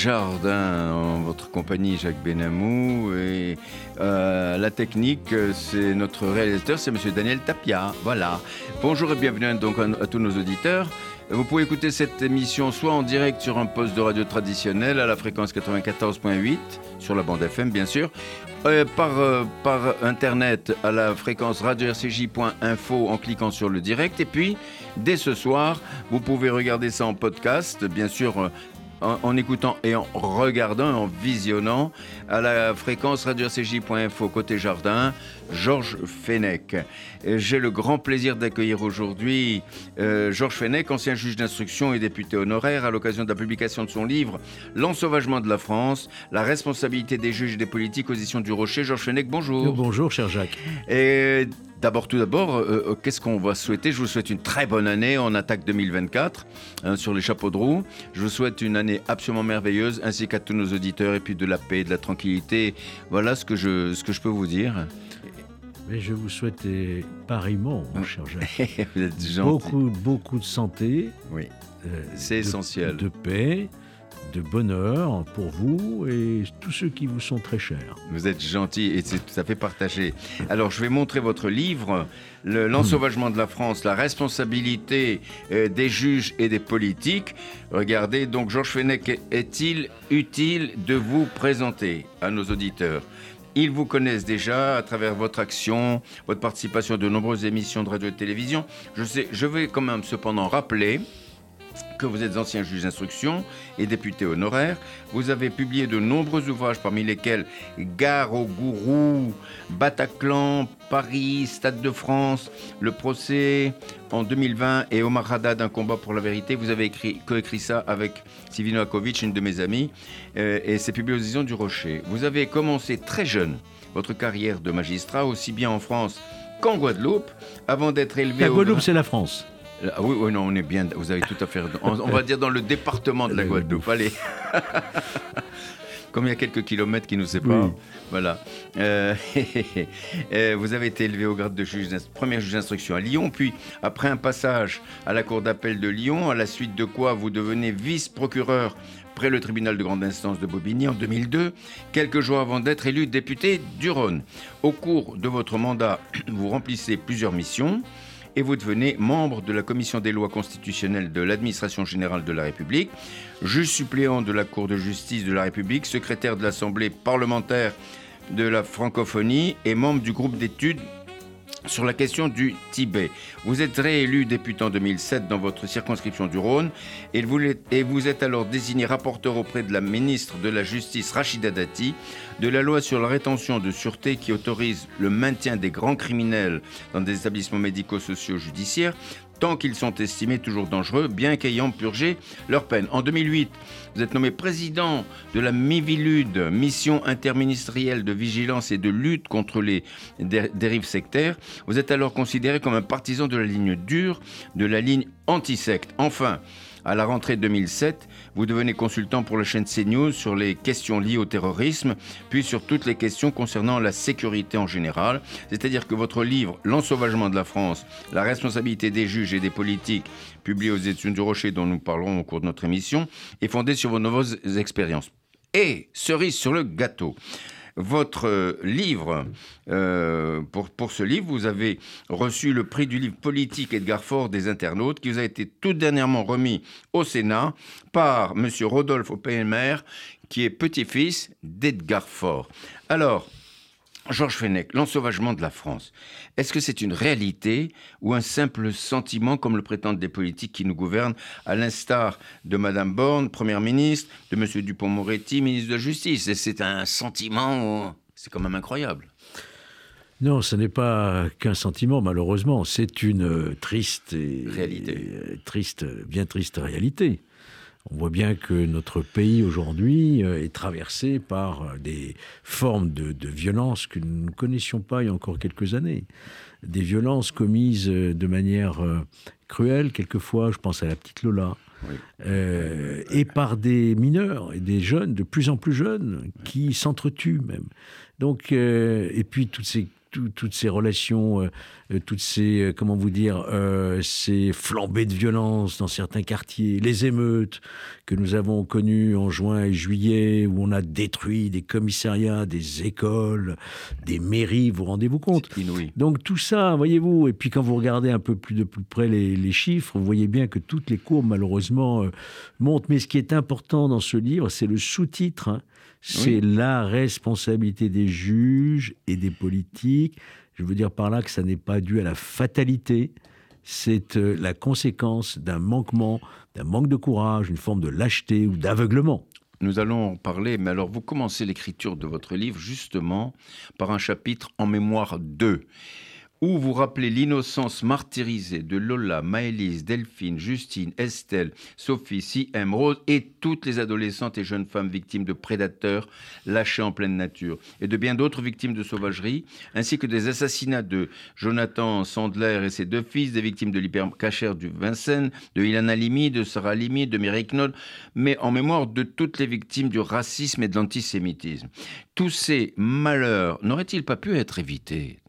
Jardin, en votre compagnie Jacques Benamou et euh, la technique, c'est notre réalisateur, c'est Monsieur Daniel Tapia. Voilà. Bonjour et bienvenue donc à, tous nos auditeurs. Vous pouvez écouter cette émission soit en direct sur un poste de radio traditionnel à la fréquence 94.8 sur la bande FM bien sûr, par, euh, par internet à la fréquence radio-rcj.info en cliquant sur le direct et puis dès ce soir vous pouvez regarder ça en podcast bien sûr en, en écoutant et en regardant, en visionnant à la fréquence radio-rcj.info côté jardin, Georges Fenech. J'ai le grand plaisir d'accueillir aujourd'hui euh, Georges Fenech, ancien juge d'instruction et député honoraire, à l'occasion de la publication de son livre L'ensauvagement de la France, la responsabilité des juges et des politiques aux éditions du Rocher. Georges Fenech, bonjour. Bonjour, cher Jacques. Et d'abord, tout d'abord, euh, euh, qu'est-ce qu'on va souhaiter? Je vous souhaite une très bonne année. On attaque 2024 hein, sur les chapeaux de roue. Je vous souhaite une année absolument merveilleuse, ainsi qu'à tous nos auditeurs, et puis de la paix, de la tranquillité. Voilà ce que je, ce que je peux vous dire. Mais je vous souhaite pareillement, mon cher Jacques, vous êtes gentil. beaucoup, beaucoup de santé, Oui, euh, c'est essentiel. de paix, de bonheur pour vous et tous ceux qui vous sont très chers. Vous êtes gentil et c'est tout à fait partagé. Alors, je vais montrer votre livre, Le- L'ensauvagement de la France, la responsabilité euh, des juges et des politiques. Regardez, donc, Georges Fenech, est-il utile de vous présenter à nos auditeurs? Ils vous connaissent déjà à travers votre action, votre participation à de nombreuses émissions de radio et de télévision. Je, sais, je vais quand même cependant rappeler que vous êtes ancien juge d'instruction et député honoraire. Vous avez publié de nombreux ouvrages, parmi lesquels Gare au gourou, Bataclan, Paris, Stade de France, Le procès en 2020 et Omar Haddad, un combat pour la vérité. Vous avez écrit, coécrit ça avec Sivino Akovic, une de mes amies, euh, et c'est publié aux éditions du Rocher. Vous avez commencé très jeune votre carrière de magistrat, aussi bien en France qu'en Guadeloupe, avant d'être élevé La Guadeloupe, c'est la France. Ah oui, oui, non, on est bien. Vous avez tout à fait. On, on va dire dans le département de la Guadeloupe. Allez. Comme il y a quelques kilomètres qui nous séparent. Oui. Voilà. Euh, euh, vous avez été élevé au grade de juge, premier juge d'instruction à Lyon, puis après un passage à la cour d'appel de Lyon, à la suite de quoi vous devenez vice-procureur près le tribunal de grande instance de Bobigny en 2002, quelques jours avant d'être élu député du Rhône. Au cours de votre mandat, vous remplissez plusieurs missions et vous devenez membre de la commission des lois constitutionnelles de l'administration générale de la République, juge suppléant de la Cour de justice de la République, secrétaire de l'Assemblée parlementaire de la francophonie et membre du groupe d'études sur la question du Tibet. Vous êtes réélu député en 2007 dans votre circonscription du Rhône et vous, êtes alors désigné rapporteur auprès de la ministre de la Justice Rachida Dati de la loi sur la rétention de sûreté qui autorise le maintien des grands criminels dans des établissements médico-sociaux judiciaires tant qu'ils sont estimés toujours dangereux, bien qu'ayant purgé leur peine. En 2008, vous êtes nommé président de la MIVILUD, mission interministérielle de vigilance et de lutte contre les dé- dérives sectaires. Vous êtes alors considéré comme un partisan de la ligne dure, de la ligne anti-secte. Enfin, à la rentrée 2007, vous devenez consultant pour la chaîne CNews sur les questions liées au terrorisme, puis sur toutes les questions concernant la sécurité en général. C'est-à-dire que votre livre L'ensauvagement de la France, la responsabilité des juges et des politiques, publié aux études du Rocher dont nous parlerons au cours de notre émission, est fondé sur vos nombreuses expériences. Et, cerise sur le gâteau, votre euh, livre, euh, pour, pour ce livre, vous avez reçu le prix du livre politique Edgar Faure des internautes, qui vous a été tout dernièrement remis au Sénat par M. Rodolphe Oppenheimer, qui est petit-fils d'Edgar Faure. Alors, Georges Fenech, l'ensauvagement de la France, est-ce que c'est une réalité ou un simple sentiment comme le prétendent des politiques qui nous gouvernent, à l'instar de Madame Borne, Première ministre, de Monsieur Dupont-Moretti, ministre de la Justice? Et c'est un sentiment, c'est quand même incroyable. Non, ce n'est pas qu'un sentiment, malheureusement. C'est une euh, triste et, Réalité. et, euh, triste, bien triste réalité. On voit bien que notre pays aujourd'hui euh, est traversé par euh, des formes de, de violence que nous ne connaissions pas il y a encore quelques années. Des violences commises euh, de manière cruelle, quelquefois, je pense à la petite Lola, Oui. euh, et par des mineurs et des jeunes, de plus en plus jeunes, qui s'entretuent même. Donc, euh, et puis toutes ces tout- toutes ces relations, euh, euh, toutes ces, euh, comment vous dire, euh, ces flambées de violence dans certains quartiers, les émeutes que nous avons connues en juin et juillet, où on a détruit des commissariats, des écoles, des mairies, vous vous rendez-vous compte? Donc tout ça, voyez-vous, et puis quand vous regardez un peu plus de plus près les, les chiffres, vous voyez bien que toutes les courbes, malheureusement, euh, montent. Mais ce qui est important dans ce livre, c'est le sous-titre. hein. C'est la responsabilité des juges et des politiques. Je veux dire par là que ça n'est pas dû à la fatalité. C'est euh, la conséquence d'un manquement, d'un manque de courage, une forme de lâcheté ou d'aveuglement. Nous allons en parler, mais alors vous commencez l'écriture de votre livre justement par un chapitre en mémoire 2, où vous rappelez l'innocence martyrisée de Lola, Maëlys, Delphine, Justine, Estelle, Sophie, C.M., Rose et toutes les adolescentes et jeunes femmes victimes de prédateurs lâchés en pleine nature, et de bien d'autres victimes de sauvagerie, ainsi que des assassinats de Jonathan Sandler et ses deux fils, des victimes de l'hypercachère du Vincennes, de Ilan Halimi, de Sarah Halimi, de Mireille Knoll, mais en mémoire de toutes les victimes du racisme et de l'antisémitisme. Tous ces malheurs n'auraient-ils pas pu être évités?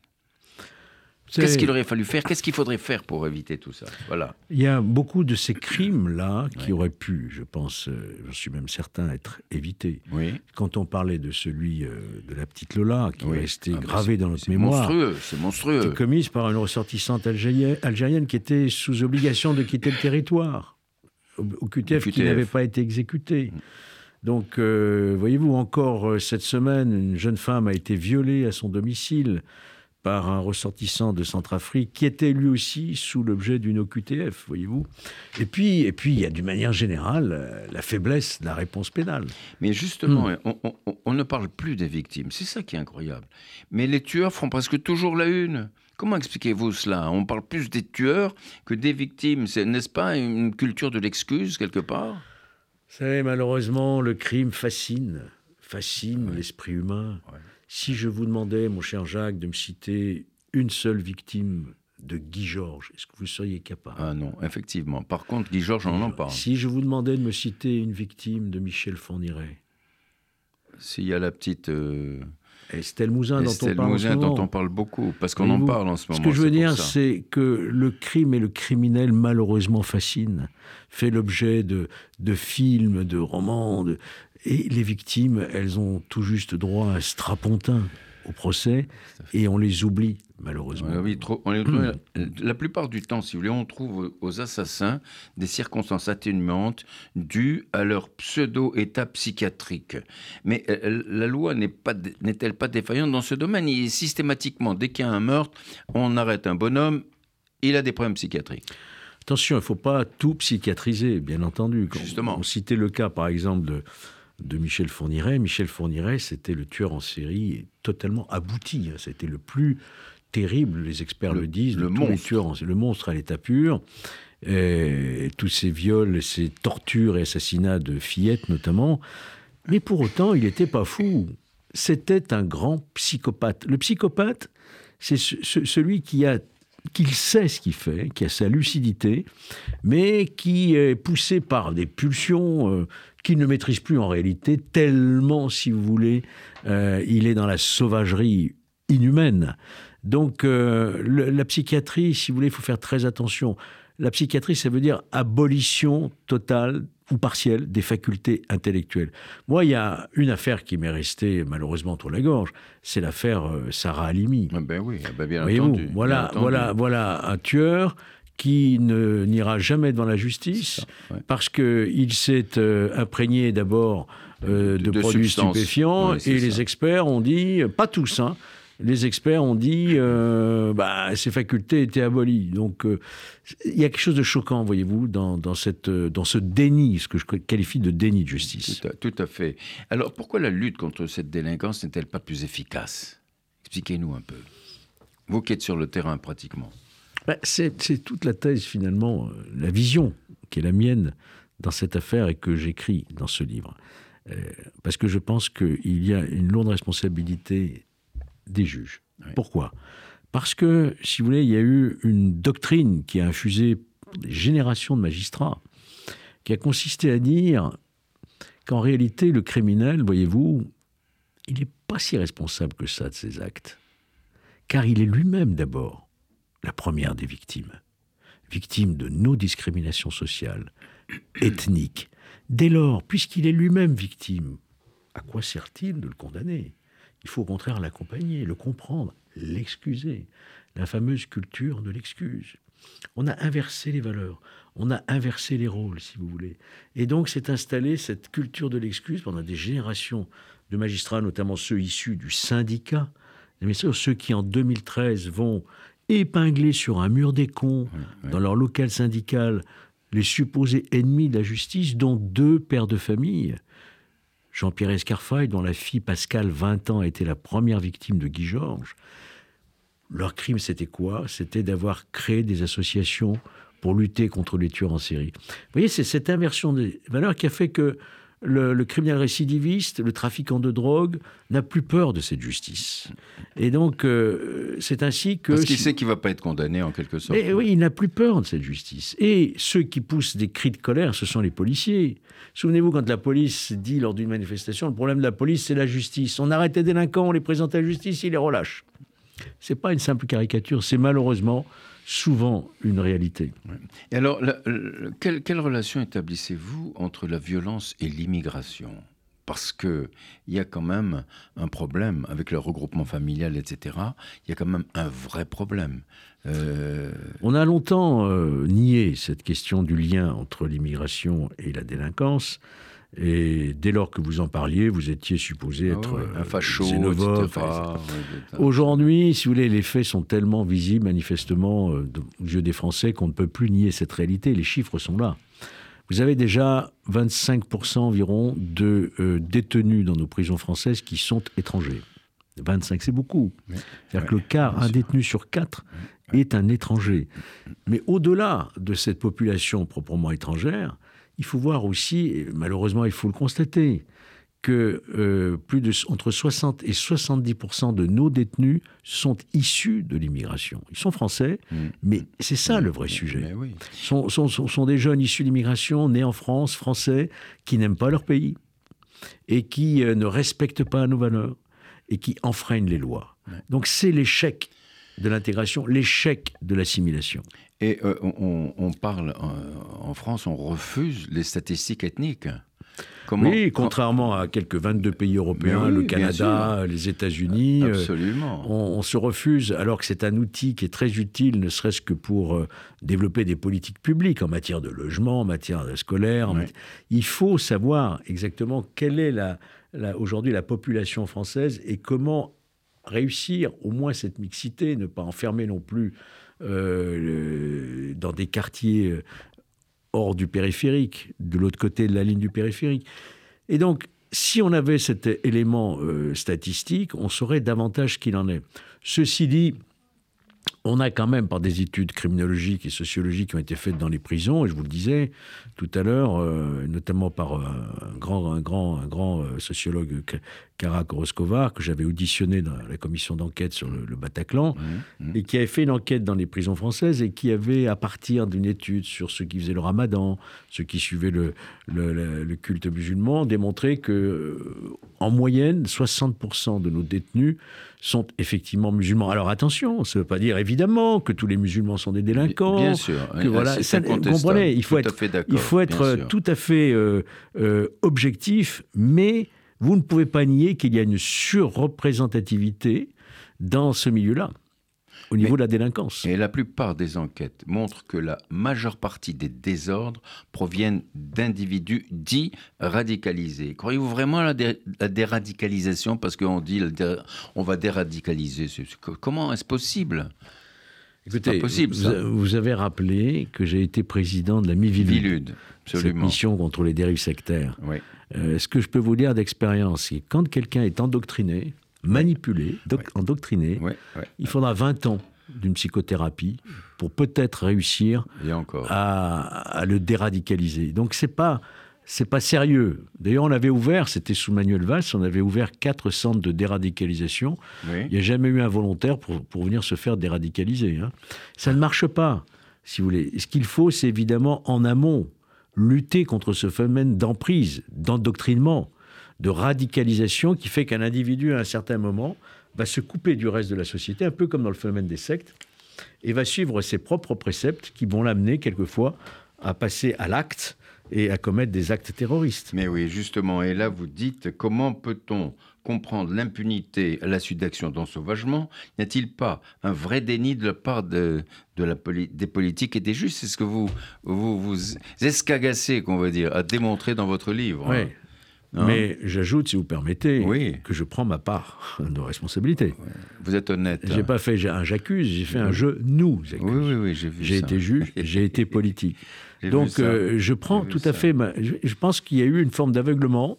Qu'est-ce C'est- qu'il aurait fallu faire? Qu'est-ce qu'il faudrait faire pour éviter tout ça? Voilà. Il y a beaucoup de ces crimes-là qui Ouais. auraient pu, je pense, euh, j'en suis même certain, être évités. Oui. Quand on parlait de celui euh, de la petite Lola, qui Oui. est resté Ah, bah, gravé dans notre C'est mémoire, monstrueux, c'est monstrueux. était commise par une ressortissante algérienne, algérienne qui était sous obligation de quitter le territoire, au, au QTF, qui n'avait pas été exécuté. Donc, euh, voyez-vous, encore euh, cette semaine, une jeune femme a été violée à son domicile par un ressortissant de Centrafrique qui était lui aussi sous l'objet d'une OQTF, voyez-vous. Et puis, et puis, il y a d'une manière générale euh, la faiblesse de la réponse pénale. Mais justement, Hmm. on, on- on- on ne parle plus des victimes. C'est ça qui est incroyable. Mais les tueurs font presque toujours la une. Comment expliquez-vous cela? On parle plus des tueurs que des victimes. C'est, n'est-ce pas, une culture de l'excuse quelque part? Vous savez, malheureusement, le crime fascine, fascine l'esprit humain. Ouais. Si je vous demandais, mon cher Jacques, de me citer une seule victime de Guy Georges, est-ce que vous seriez capable? Ah non, effectivement. Par contre, Guy Georges, on en parle. Si je vous demandais de me citer une victime de Michel Fourniret, S'il y a la petite euh, Estelle Mouzin dont Estelle on parle en ce dont on parle beaucoup, parce qu'on en parle en ce Ce moment. que je veux dire, c'est que le crime et le criminel, malheureusement, fascinent, fait l'objet de, de films, de romans, de- et les victimes, elles ont tout juste droit à un strapontin au procès, et on les oublie, malheureusement. Ouais, oui, trop, on est- la plupart du temps, si vous voulez, on trouve aux assassins des circonstances atténuantes dues à leur pseudo-état psychiatrique. Mais euh, la loi n'est pas, n'est-elle pas défaillante dans ce domaine? Systématiquement, dès qu'il y a un meurtre, on arrête un bonhomme, il a des problèmes psychiatriques. Attention, il ne faut pas tout psychiatriser, bien entendu. Quand Justement. On citait le cas, par exemple, de, de Michel Fourniret. Michel Fourniret, c'était le tueur en série totalement abouti. C'était le plus terrible, les experts le, Le- disent, de le tous les monstre. tueurs en le monstre à l'état pur. Et tous ces viols, ces tortures et assassinats de fillettes notamment. Mais pour autant, il n'était pas fou. C'était un grand psychopathe. Le psychopathe, c'est ce- ce- celui qui a qu'il sait ce qu'il fait, qui a sa lucidité, mais qui est poussé par des pulsions euh, qu'il ne maîtrise plus en réalité, tellement, si vous voulez, euh, il est dans la sauvagerie inhumaine. Donc, euh, le- la psychiatrie, si vous voulez, il faut faire très attention. La psychiatrie, ça veut dire abolition totale ou partielle des facultés intellectuelles. Moi, il y a une affaire qui m'est restée malheureusement autour de la gorge, c'est l'affaire euh, Sarah Halimi. Ah ben oui, ah ben bien entendu. bien voilà, entendu. voilà, voilà un tueur qui n'ira jamais devant la justice ça, ouais. parce qu'il s'est euh, imprégné d'abord euh, de, De- de produits substances. stupéfiants Ouais, et ça. les experts ont dit, pas tous, hein, les experts ont dit euh, bah, ses facultés étaient abolies. Donc euh, il y a quelque chose de choquant, voyez-vous, dans, dans, cette, dans ce déni, ce que je qualifie de déni de justice. Tout à, tout à fait. Alors pourquoi la lutte contre cette délinquance n'est-elle pas plus efficace? Expliquez-nous un peu. Vous qui êtes sur le terrain pratiquement. Bah, c'est toute la thèse finalement, euh, la vision qui est la mienne dans cette affaire et que j'écris dans ce livre. Euh, parce que je pense qu'il y a une lourde responsabilité des juges. Pourquoi? Parce que, si vous voulez, il y a eu une doctrine qui a infusé des générations de magistrats, qui a consisté à dire qu'en réalité, le criminel, voyez-vous, il n'est pas si responsable que ça de ses actes. Car il est lui-même d'abord la première des victimes. Victime de nos discriminations sociales, ethniques. Dès lors, puisqu'il est lui-même victime, à quoi sert-il de le condamner? Il faut au contraire l'accompagner, le comprendre, l'excuser. La fameuse culture de l'excuse. On a inversé les valeurs, on a inversé les rôles, si vous voulez. Et donc s'est installée cette culture de l'excuse pendant des générations de magistrats, notamment ceux issus du syndicat, mais ceux qui en 2013 vont épingler sur un mur des cons, dans leur local syndical, les supposés ennemis de la justice, dont deux pères de famille. Jean-Pierre Escarfaille, dont la fille Pascal, 20 ans, a été la première victime de Guy Georges. Leur crime, c'était quoi? C'était d'avoir créé des associations pour lutter contre les tueurs en série. Vous voyez, c'est cette inversion des valeurs qui a fait que le, criminel récidiviste, le trafiquant de drogue, n'a plus peur de cette justice. Et donc, euh, c'est ainsi que... Parce qu'il sait qu'il ne va pas être condamné, en quelque sorte. oui, il n'a plus peur de cette justice. Et ceux qui poussent des cris de colère, ce sont les policiers. Souvenez-vous, quand la police dit lors d'une manifestation, le problème de la police, c'est la justice. On arrête les délinquants, on les présente à la justice, ils les relâchent. C'est pas une simple caricature, c'est malheureusement souvent une réalité. Et alors, quelle, relation établissez-vous entre la violence et l'immigration? Parce qu'il y a quand même un problème avec le regroupement familial, etc. Il y a quand même un vrai problème. Euh, On a longtemps euh, nié cette question du lien entre l'immigration et la délinquance. Et dès lors que vous en parliez, vous étiez supposé ah être un facho, Aujourd'hui, si vous voulez, les faits sont tellement visibles, manifestement, euh, aux yeux des Français, qu'on ne peut plus nier cette réalité. Les chiffres sont là. Vous avez déjà 25% environ de euh, détenus dans nos prisons françaises qui sont étrangers. 25, c'est beaucoup. C'est-à-dire que le quart, un détenu sur quatre, est un étranger. Mais au-delà de cette population proprement étrangère, il faut voir aussi, et malheureusement il faut le constater, que euh, plus de entre 60 et 70% de nos détenus sont issus de l'immigration. Ils sont français, mmh. mais c'est ça le vrai sujet. Ce sont, sont, sont, des jeunes issus de l'immigration, nés en France, français, qui n'aiment pas leur pays et qui euh, ne respectent pas nos valeurs et qui enfreignent les lois. Donc c'est l'échec de l'intégration, l'échec de l'assimilation. Et euh, on, parle, en France, on refuse les statistiques ethniques. Comment, oui, contrairement à quelques 22 pays européens, le Canada, les États-Unis, euh, Absolument. on, se refuse, alors que c'est un outil qui est très utile, ne serait-ce que pour euh, développer des politiques publiques en matière de logement, en matière de scolaire. Il faut savoir exactement quelle est la, aujourd'hui la population française et comment réussir au moins cette mixité, ne pas enfermer non plus euh, dans des quartiers euh, hors du périphérique, de l'autre côté de la ligne du périphérique. Et donc, si on avait cet élément euh, statistique, on saurait davantage qu'il en est. Ceci dit, on a quand même, par des études criminologiques et sociologiques qui ont été faites dans les prisons, et je vous le disais tout à l'heure, euh, notamment par euh, un grand, un grand, un grand euh, sociologue, Kara Koroskovar, que j'avais auditionné dans la commission d'enquête sur le, Bataclan, mmh, mmh. et qui avait fait une enquête dans les prisons françaises et qui avait, à partir d'une étude sur ceux qui faisaient le ramadan, ceux qui suivaient le, le culte musulman, démontré que, en moyenne, 60% de nos détenus sont effectivement musulmans. Alors attention, ça ne veut pas dire évidemment que tous les musulmans sont des délinquants. Bien sûr. Que, voilà, comprenez, il faut être, il faut être tout à fait euh, euh, objectif, mais vous ne pouvez pas nier qu'il y a une surreprésentativité dans ce milieu-là au niveau de la délinquance. Et la plupart des enquêtes montrent que la majeure partie des désordres proviennent d'individus dits radicalisés. Croyez-vous vraiment à la, déradicalisation? Parce qu'on dit on va déradicaliser. Comment est-ce possible? Écoutez, possible, vous, avez rappelé que j'ai été président de la MIVILUD, cette mission contre les dérives sectaires. Oui. Euh, ce que je peux vous dire d'expérience, c'est quand quelqu'un est endoctriné, manipulé, endoctriné, il faudra 20 ans d'une psychothérapie pour peut-être réussir Et encore. à, à le déradicaliser. Donc c'est pas c'est pas sérieux. D'ailleurs, on avait ouvert, c'était sous Manuel Valls, on avait ouvert quatre centres de déradicalisation. Oui. Il n'y a jamais eu un volontaire pour, pour venir se faire déradicaliser. hein. Ça ne marche pas, si vous voulez. Ce qu'il faut, c'est évidemment en amont lutter contre ce phénomène d'emprise, d'endoctrinement, de radicalisation qui fait qu'un individu, à un certain moment, va se couper du reste de la société, un peu comme dans le phénomène des sectes, et va suivre ses propres préceptes qui vont l'amener quelquefois à passer à l'acte et à commettre des actes terroristes. Mais oui, justement, et là vous dites comment peut-on comprendre l'impunité à la suite d'actions d'ensauvagement? N'y a-t-il pas un vrai déni de la part de, de la poli- des politiques et des juges? C'est ce que vous vous, vous escagassez, qu'on va dire, à démontrer dans votre livre. Oui. hein. Hein? Mais j'ajoute, si vous permettez, Oui. que je prends ma part de responsabilité. Vous êtes honnête. J'ai pas fait un j'accuse, j'ai fait un je nous accuse. Oui, oui, oui, j'ai vu J'ai été juge, j'ai été politique. Donc euh, je prends tout à fait. ma- je, je pense qu'il y a eu une forme d'aveuglement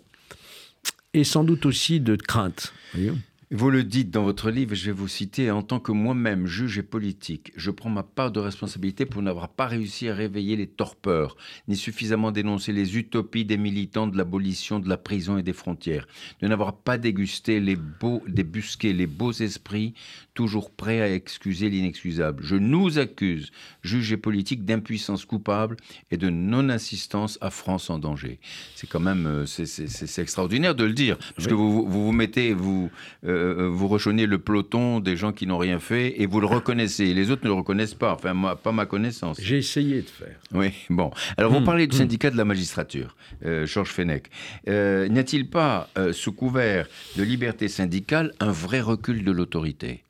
et sans doute aussi de crainte. voyez. Vous le dites dans votre livre, je vais vous citer, en tant que moi-même juge et politique, je prends ma part de responsabilité pour n'avoir pas réussi à réveiller les torpeurs, ni suffisamment dénoncé les utopies des militants de l'abolition de la prison et des frontières, de n'avoir pas dégusté les beaux, débusqué les beaux esprits, toujours prêts à excuser l'inexcusable. Je nous accuse, juges et politiques, d'impuissance coupable et de non-assistance à France en danger. C'est quand même, euh, c'est- extraordinaire de le dire, parce Oui. que vous, vous vous mettez, vous, euh, vous rejoignez le peloton des gens qui n'ont rien fait et vous le reconnaissez. Les autres ne le reconnaissent pas, enfin, moi, pas ma connaissance. J'ai essayé de faire. Oui, bon. Alors, vous Hmm, parlez du hmm. syndicat de la magistrature, euh, Georges Fenech. Euh, N'y a-t-il pas, euh, sous couvert de liberté syndicale, un vrai recul de l'autorité?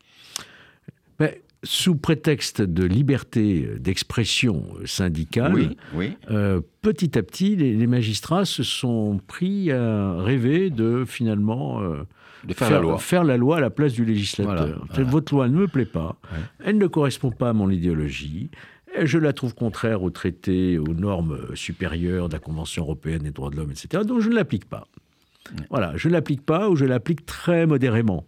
Mais, sous prétexte de liberté d'expression syndicale, Oui, oui. euh, petit à petit, les, les magistrats se sont pris à rêver de finalement euh, De faire, la loi. faire la loi à la place du législateur. Voilà, C'est, voilà. Votre loi ne me plaît pas, Ouais. elle ne correspond pas à mon idéologie, je la trouve contraire aux traités, aux normes supérieures de la Convention européenne des droits de l'homme, etc. Donc je ne l'applique pas. Voilà, je ne l'applique pas ou je l'applique très modérément.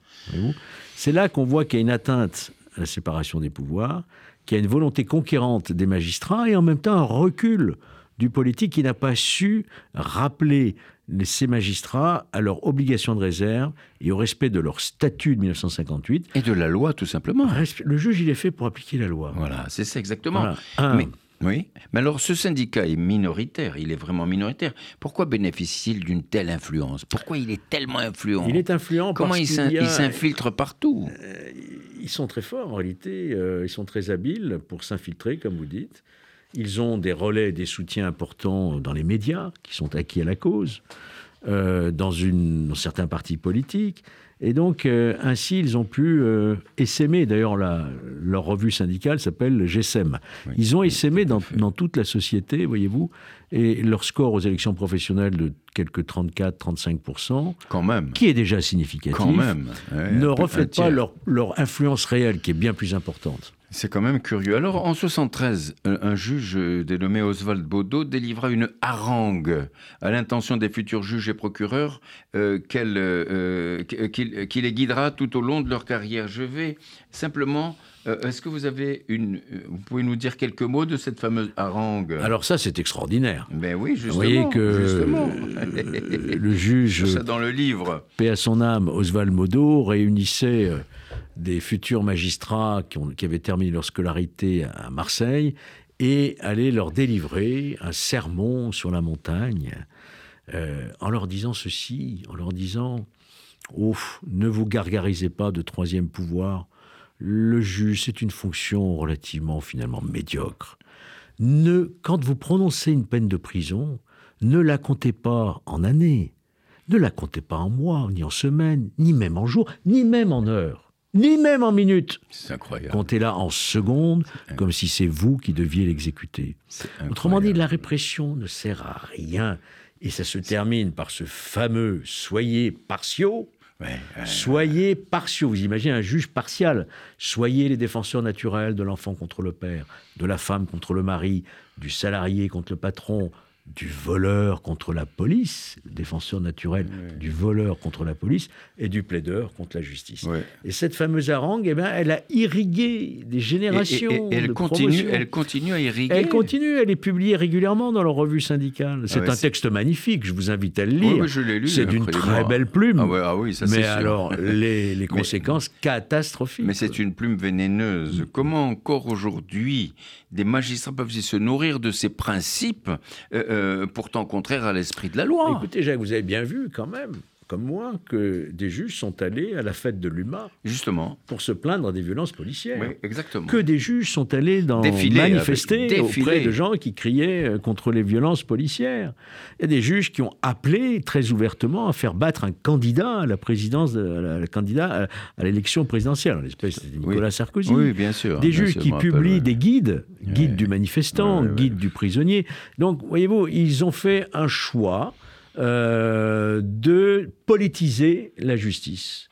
C'est là qu'on voit qu'il y a une atteinte à la séparation des pouvoirs, qu'il y a une volonté conquérante des magistrats et en même temps un recul du politique qui n'a pas su rappeler ces magistrats à leur obligation de réserve et au respect de leur statut de 1958. Et de la loi, tout simplement. Le juge, il est fait pour appliquer la loi. Voilà, c'est ça exactement. Voilà. Un. Mais, oui, mais alors ce syndicat est minoritaire, il est vraiment minoritaire. Pourquoi bénéficie-t-il d'une telle influence? Pourquoi il est tellement influent? Il est influent Comment parce il s'infiltre partout? Euh, ils sont très forts en réalité, euh, ils sont très habiles pour s'infiltrer, comme vous dites. Ils ont des relais, des soutiens importants dans les médias, qui sont acquis à la cause, euh, dans, une, dans certains partis politiques. Et donc, euh, ainsi, ils ont pu euh, essaimer. D'ailleurs, leur revue syndicale s'appelle le GSM. Oui, Ils ont oui, essaimé tout dans, toute la société, voyez-vous, et leur score aux élections professionnelles de quelques 34-35%, Quand même. qui est déjà significatif, Quand même. Ouais, ne reflète pas leur influence réelle, qui est bien plus importante. C'est quand même curieux. Alors, en 73, un, juge euh, dénommé Oswald Baudot délivra une harangue à l'intention des futurs juges et procureurs euh, euh, euh, qui les guidera tout au long de leur carrière. Je vais simplement. euh, Est-ce que vous avez une. euh, Vous pouvez nous dire quelques mots de cette fameuse harangue? Alors ça, c'est extraordinaire. Ben oui, justement. Vous voyez que justement. euh, le juge, ça dans le livre. paix à son âme, Oswald Modo, réunissait euh, des futurs magistrats qui, avaient terminé leur scolarité à Marseille et allait leur délivrer un sermon sur la montagne euh, en leur disant ceci, en leur disant Oh, ne vous gargarisez pas de troisième pouvoir. Le juge, c'est une fonction relativement finalement médiocre. Ne, quand vous prononcez une peine de prison, ne la comptez pas en années, ne la comptez pas en mois, ni en semaines, ni même en jours, ni même en heures, ni même en minutes. C'est incroyable. Comptez-la en secondes, comme si c'est vous qui deviez l'exécuter. Autrement dit, la répression ne sert à rien. Et ça se termine par ce fameux soyez partiaux. Ouais, ouais. Soyez partiaux. Vous imaginez un juge partial. Soyez les défenseurs naturels de l'enfant contre le père, de la femme contre le mari, du salarié contre le patron, du voleur contre la police, le défenseur naturel du voleur contre la police, et du plaideur contre la justice. Et cette fameuse harangue, eh ben, elle a irrigué des générations. Et, elle, continue, elle continue à irriguer. Elle continue, elle est publiée régulièrement dans leur revue syndicale. C'est ah un texte magnifique, je vous invite à le lire. C'est d'une très belle plume. Ah, ah oui, ça, mais alors, les, les conséquences catastrophiques. Mais c'est une plume vénéneuse. Comment encore aujourd'hui des magistrats peuvent se nourrir de ces principes euh, euh, pourtant contraires à l'esprit de la loi. Écoutez, Jacques, vous avez bien vu quand même comme moi, que des juges sont allés à la fête de l'UMA. Justement. Pour se plaindre des violences policières. Oui, exactement. Que des juges sont allés dans manifester auprès de gens qui criaient euh, contre les violences policières. Il y a des juges qui ont appelé très ouvertement à faire battre un candidat à la présidence, de, candidat à, l'élection présidentielle, en l'espèce de Nicolas Sarkozy. Oui, bien sûr. Des juges qui publient des guides, guides du manifestant, guides du prisonnier. Donc, voyez-vous, ils ont fait un choix euh, de politiser la justice.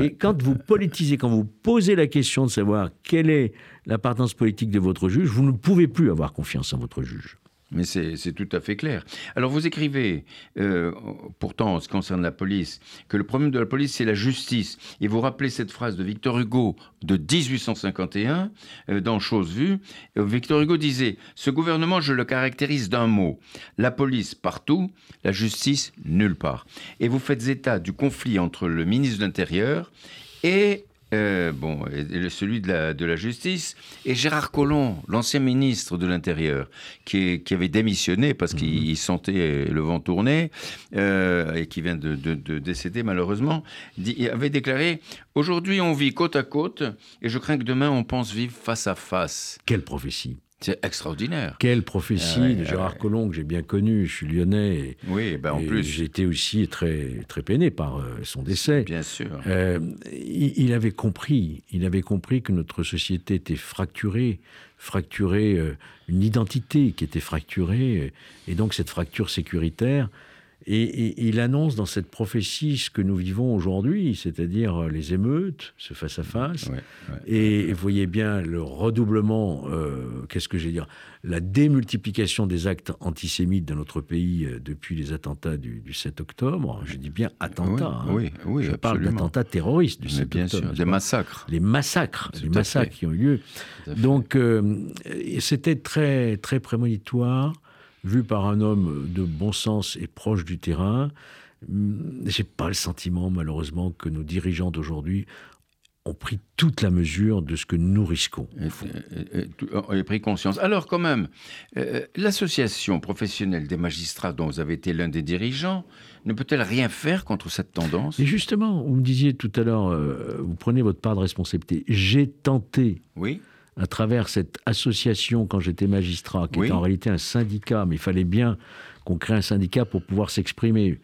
et quand vous politisez, quand vous posez la question de savoir quelle est l'appartenance politique de votre juge, vous ne pouvez plus avoir confiance en votre juge. Mais c'est tout à fait clair. Alors vous écrivez, euh, pourtant en ce qui concerne la police, que le problème de la police, c'est la justice. Et vous rappelez cette phrase de Victor Hugo de 1851, euh, dans Chose vue. Euh, Victor Hugo disait, ce gouvernement, je le caractérise d'un mot. La police partout, la justice nulle part. Et vous faites état du conflit entre le ministre de l'Intérieur et euh, bon, celui de la, de la justice, et Gérard Collomb, l'ancien ministre de l'Intérieur, qui, qui, avait démissionné parce qu'il mhm. sentait le vent tourner, euh, et qui vient de, de, décéder malheureusement, dit, avait déclaré Aujourd'hui on vit côte à côte, et je crains que demain on pense vivre face à face. Quelle prophétie c'est extraordinaire. Quelle prophétie de Gérard Collomb que j'ai bien connu. Je suis lyonnais. Et, oui, ben en plus. J'étais aussi très, très peiné par euh, son décès. Bien sûr. Euh, il, avait compris. Il avait compris que notre société était fracturée, fracturée, euh, une identité qui était fracturée, et donc cette fracture sécuritaire et, il annonce dans cette prophétie ce que nous vivons aujourd'hui, c'est-à-dire les émeutes, ce face-à-face. et vous voyez bien le redoublement, euh, qu'est-ce que j'ai dire, la démultiplication des actes antisémites dans notre pays euh, depuis les attentats du, 7 octobre. Je dis bien attentats. Oui, hein. oui, Je parle d'attentats terroristes du 7 bien octobre. Sûr, des massacres. Les massacres, les massacres qui ont eu lieu. Donc, euh, c'était très, très prémonitoire vu par un homme de bon sens et proche du terrain. Hum, j'ai pas le sentiment, malheureusement, que nos dirigeants d'aujourd'hui ont pris toute la mesure de ce que nous risquons. Et, pris conscience. Alors, quand même, euh, l'association professionnelle des magistrats, dont vous avez été l'un des dirigeants, ne peut-elle rien faire contre cette tendance? Et justement, vous me disiez tout à l'heure, euh, vous prenez votre part de responsabilité. J'ai tenté. Oui à travers cette association quand j'étais magistrat, qui était en réalité un syndicat, mais il fallait bien qu'on crée un syndicat pour pouvoir s'exprimer.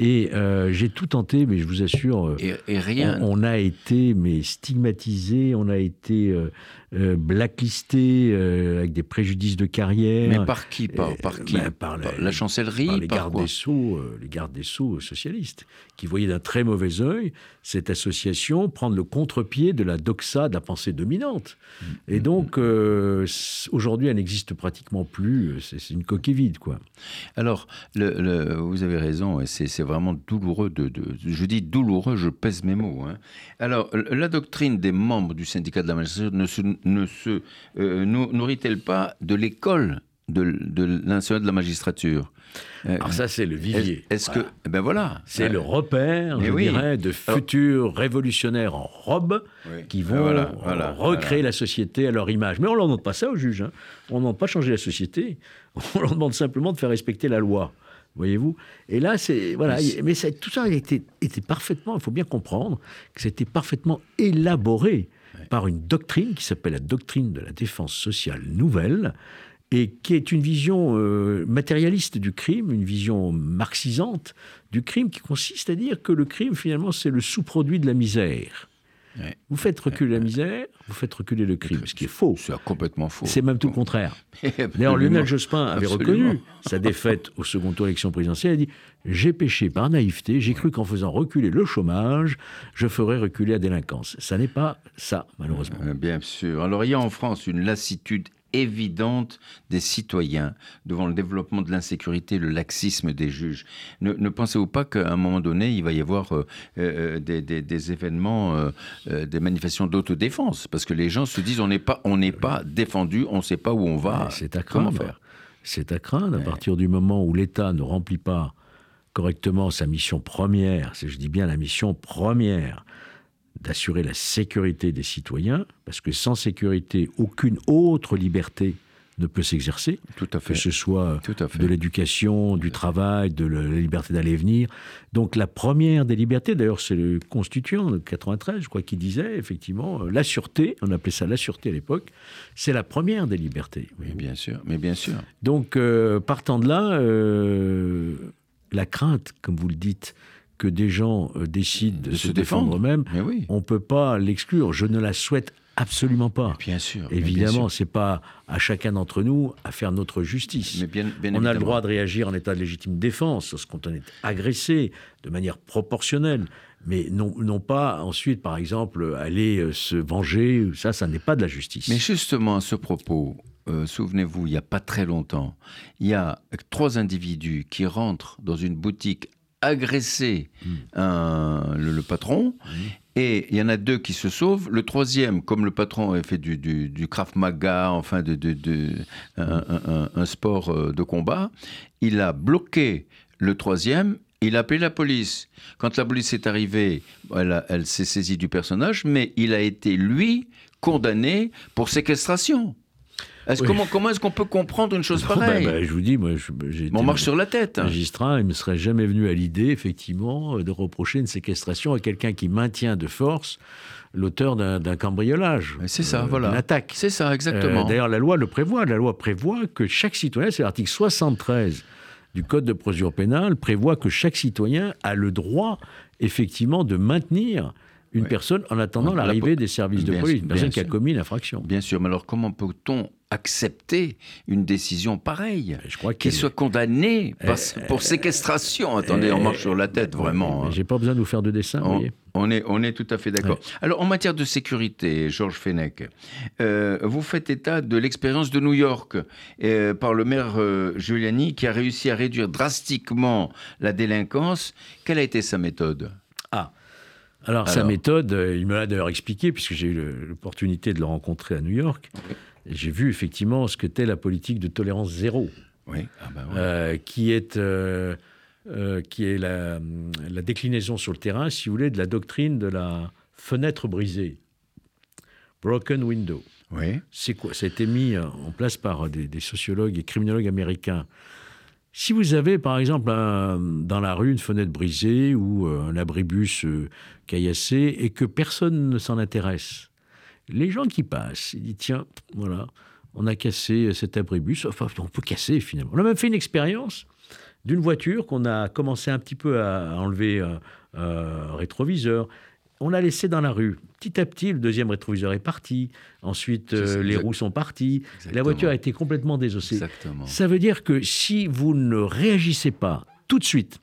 Et euh, j'ai tout tenté, mais je vous assure, et, rien. On, a été mais stigmatisé, on a été euh, euh, blacklisté avec des préjudices de carrière. Mais par qui Par, qui ben, par, la, chancellerie Par les gardes des sceaux, les gardes des sceaux socialistes, qui voyaient d'un très mauvais œil cette association prendre le contre-pied de la doxa de la pensée dominante. Mm. Et donc aujourd'hui, elle n'existe pratiquement plus. C'est une coquille vide, quoi. Alors, le, vous avez raison, c'est vraiment douloureux. De, je dis douloureux, je pèse mes mots. Hein. Alors, la doctrine des membres du syndicat de la magistrature ne se, ne se euh, nourrit-elle pas de l'école de, de de la magistrature? Euh, Alors ça, c'est le vivier. Est-ce que, eh ben voilà, c'est le repère, je dirais, de futurs révolutionnaires en robe qui vont recréer la société à leur image. Mais on ne leur demande pas ça aux juges. Hein. On ne demande pas de changer la société. On leur demande simplement de faire respecter la loi voyez-vous? Et là, c'est voilà, mais tout ça a été, parfaitement, il faut bien comprendre que c'était parfaitement élaboré par une doctrine qui s'appelle la doctrine de la défense sociale nouvelle et qui est une vision euh, matérialiste du crime, une vision marxisante du crime qui consiste à dire que le crime finalement c'est le sous-produit de la misère. Vous faites reculer la misère, vous faites reculer le crime, ce qui est faux. C'est complètement faux. C'est même tout le contraire. D'ailleurs, Lionel Jospin avait reconnu sa défaite au second tour d'élection présidentielle. Il a dit J'ai péché par naïveté, j'ai cru qu'en faisant reculer le chômage, je ferais reculer la délinquance. Ça n'est pas ça, malheureusement. Euh, bien sûr. Alors, il y a en France une lassitude évidente des citoyens devant le développement de l'insécurité, le laxisme des juges. Ne, pensez-vous pas qu'à un moment donné, il va y avoir euh, euh, des, événements, euh, des manifestations d'autodéfense? Parce que les gens se disent on n'est pas, on pas défendu, on ne sait pas où on va. C'est à craindre. faire? C'est à craindre à partir du moment où l'État ne remplit pas correctement sa mission première, je dis bien la mission première, d'assurer la sécurité des citoyens, parce que sans sécurité, aucune autre liberté ne peut s'exercer, Tout à fait. que ce soit de l'éducation, du travail, de la liberté d'aller et venir. Donc la première des libertés, d'ailleurs c'est le constituant de 93, je crois, qui disait effectivement euh, la sûreté, on appelait ça la sûreté à l'époque, c'est la première des libertés. Oui, bien sûr, mais bien sûr. Donc euh, partant de là, euh, la crainte, comme vous le dites, que des gens euh, décident de, se, défendre, eux-mêmes, on ne peut pas l'exclure. Je ne la souhaite absolument pas. bien sûr. Évidemment, ce n'est pas à chacun d'entre nous à faire notre justice. Mais bien, on a le droit de réagir en état de légitime défense quand on est agressé de manière proportionnelle. Mais non, non pas ensuite, par exemple, aller euh, se venger. Ça, ça n'est pas de la justice. Mais justement, à ce propos, euh, souvenez-vous, il n'y a pas très longtemps, il y a trois individus qui rentrent dans une boutique agresser hmm. le, patron. Et il y en a deux qui se sauvent. Le troisième, comme le patron avait fait du, du, Krav Maga, enfin de, de, un, sport euh, de combat, il a bloqué le troisième. Il a appelé la police. Quand la police est arrivée, elle, elle s'est saisie du personnage, mais il a été, lui, condamné pour séquestration. Comment, comment est-ce qu'on peut comprendre une chose pareille bah, bah, Je vous dis, moi, j'ai On marche sur la tête. Magistrat, il ne me serait jamais venu à l'idée, effectivement, de reprocher une séquestration à quelqu'un qui maintient de force l'auteur d'un cambriolage. C'est ça, euh, voilà. Une attaque. C'est ça, exactement. Euh, d'ailleurs, la loi le prévoit. La loi prévoit que chaque citoyen, c'est l'article 73 du Code de procédure pénale, prévoit que chaque citoyen a le droit, effectivement, de maintenir une personne en attendant l'arrivée des services de police, une personne qui a commis l'infraction. Bien sûr, mais alors comment peut-on accepter une décision pareille Qu'il soit condamné eh, pour séquestration. Attendez, on marche sur la tête, vraiment. Hein. J'ai pas besoin de vous faire de dessin, on, vous voyez. On est, on est tout à fait d'accord. Alors, en matière de sécurité, Georges Fenech, euh, vous faites état de l'expérience de New York euh, par le maire euh, Giuliani qui a réussi à réduire drastiquement la délinquance. Quelle a été sa méthode? Ah, alors, sa méthode, il me l'a d'ailleurs expliqué, puisque j'ai eu l'opportunité de le rencontrer à New York. J'ai vu effectivement ce qu'était la politique de tolérance zéro, oui. Ah bah euh, qui est, euh, qui est la, déclinaison sur le terrain, si vous voulez, de la doctrine de la fenêtre brisée, broken window. Oui. C'est quoi? Ça a été mis en place par des, des sociologues et criminologues américains si vous avez, par exemple, dans la rue une fenêtre brisée ou euh, un abribus euh, caillassé et que personne ne s'en intéresse, les gens qui passent, ils disent tiens, voilà, on a cassé cet abribus, enfin, on peut casser finalement. On a même fait une expérience d'une voiture qu'on a commencé un petit peu à enlever un euh, rétroviseur on l'a laissé dans la rue. Petit à petit, le deuxième rétroviseur est parti. Ensuite, euh, les roues sont parties. La voiture a été complètement désossée. Ça veut dire que si vous ne réagissez pas tout de suite,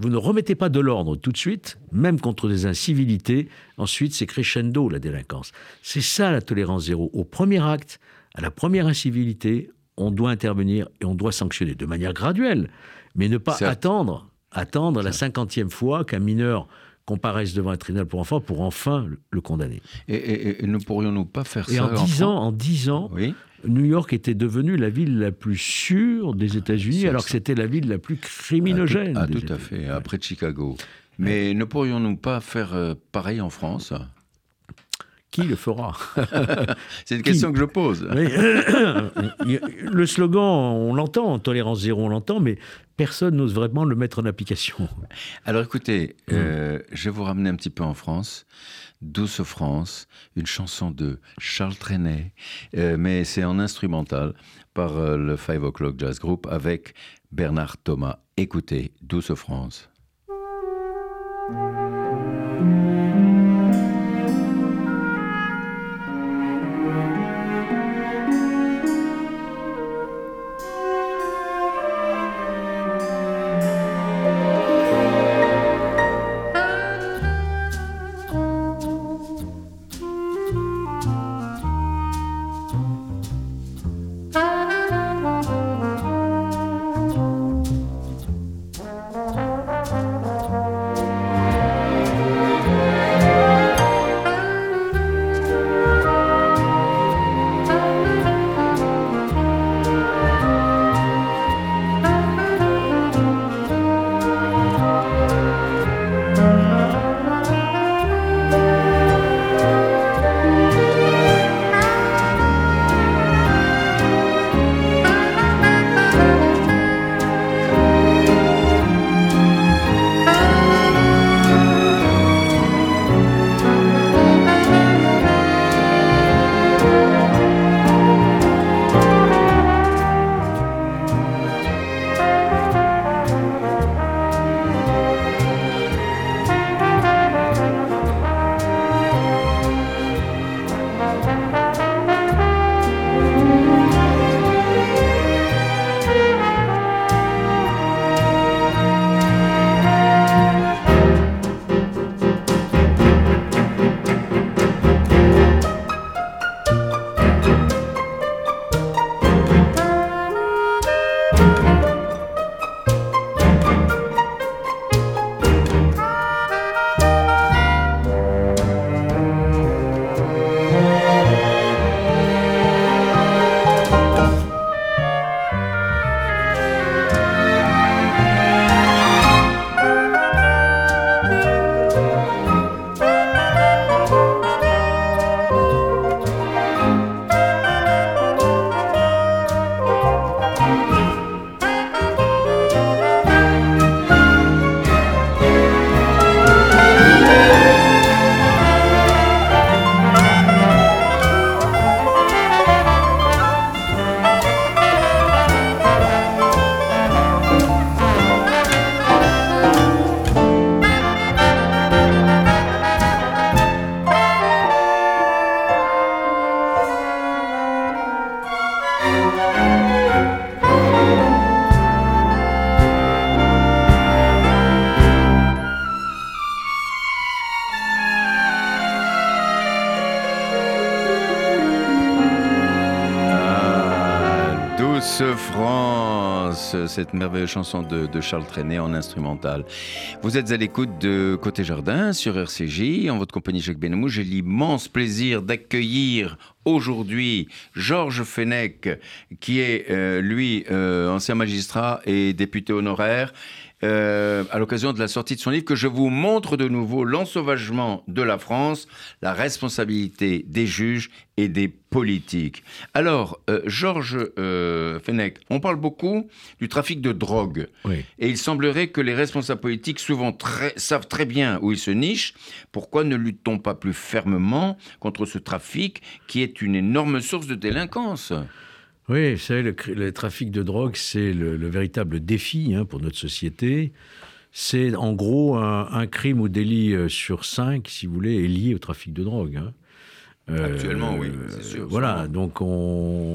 vous ne remettez pas de l'ordre tout de suite, même contre des incivilités, ensuite c'est crescendo la délinquance. C'est ça la tolérance zéro. Au premier acte, à la première incivilité, on doit intervenir et on doit sanctionner de manière graduelle, mais ne pas attendre, attendre la cinquantième fois qu'un mineur comparaissent devant un tribunal pour enfants pour enfin le, condamner. Et, ne pourrions-nous pas faire et ça en dix ans, en dix ans, New York était devenue la ville la plus sûre des États-Unis, alors que c'était la ville la plus criminogène. Ah, tout, à fait, après Chicago. Mais ne pourrions-nous pas faire euh, pareil en France? Qui le fera? C'est une question que je pose. le slogan, on l'entend, tolérance zéro, on l'entend, mais personne n'ose vraiment le mettre en application. Alors écoutez, mm. euh, je vais vous ramener un petit peu en France. Douce France, une chanson de Charles Trenet, euh, mais c'est en instrumental par euh, le Five O'Clock Jazz Group avec Bernard Thomas. Écoutez, Douce France. Cette merveilleuse chanson de, Charles Trenet en instrumental. Vous êtes à l'écoute de Côté Jardin sur RCJ, en votre compagnie Jacques Benamou. J'ai l'immense plaisir d'accueillir aujourd'hui Georges Fenech, qui est, euh, lui, euh, ancien magistrat et député honoraire, euh, à l'occasion de la sortie de son livre, que je vous montre de nouveau l'ensauvagement de la France, la responsabilité des juges et des politiques. Alors, euh, Georges euh, Fenech, on parle beaucoup du trafic de drogue. Oui. Et il semblerait que les responsables politiques souvent très- savent très bien où ils se nichent. Pourquoi ne lutte-t-on pas plus fermement contre ce trafic qui est une énorme source de délinquance? Oui, vous savez, le, trafic de drogue, c'est le, le véritable défi hein, pour notre société. C'est en gros un, un crime ou délit euh, sur cinq, si vous voulez, est lié au trafic de drogue. hein. Euh, Actuellement, oui, c'est sûr, Voilà, sûrement. donc on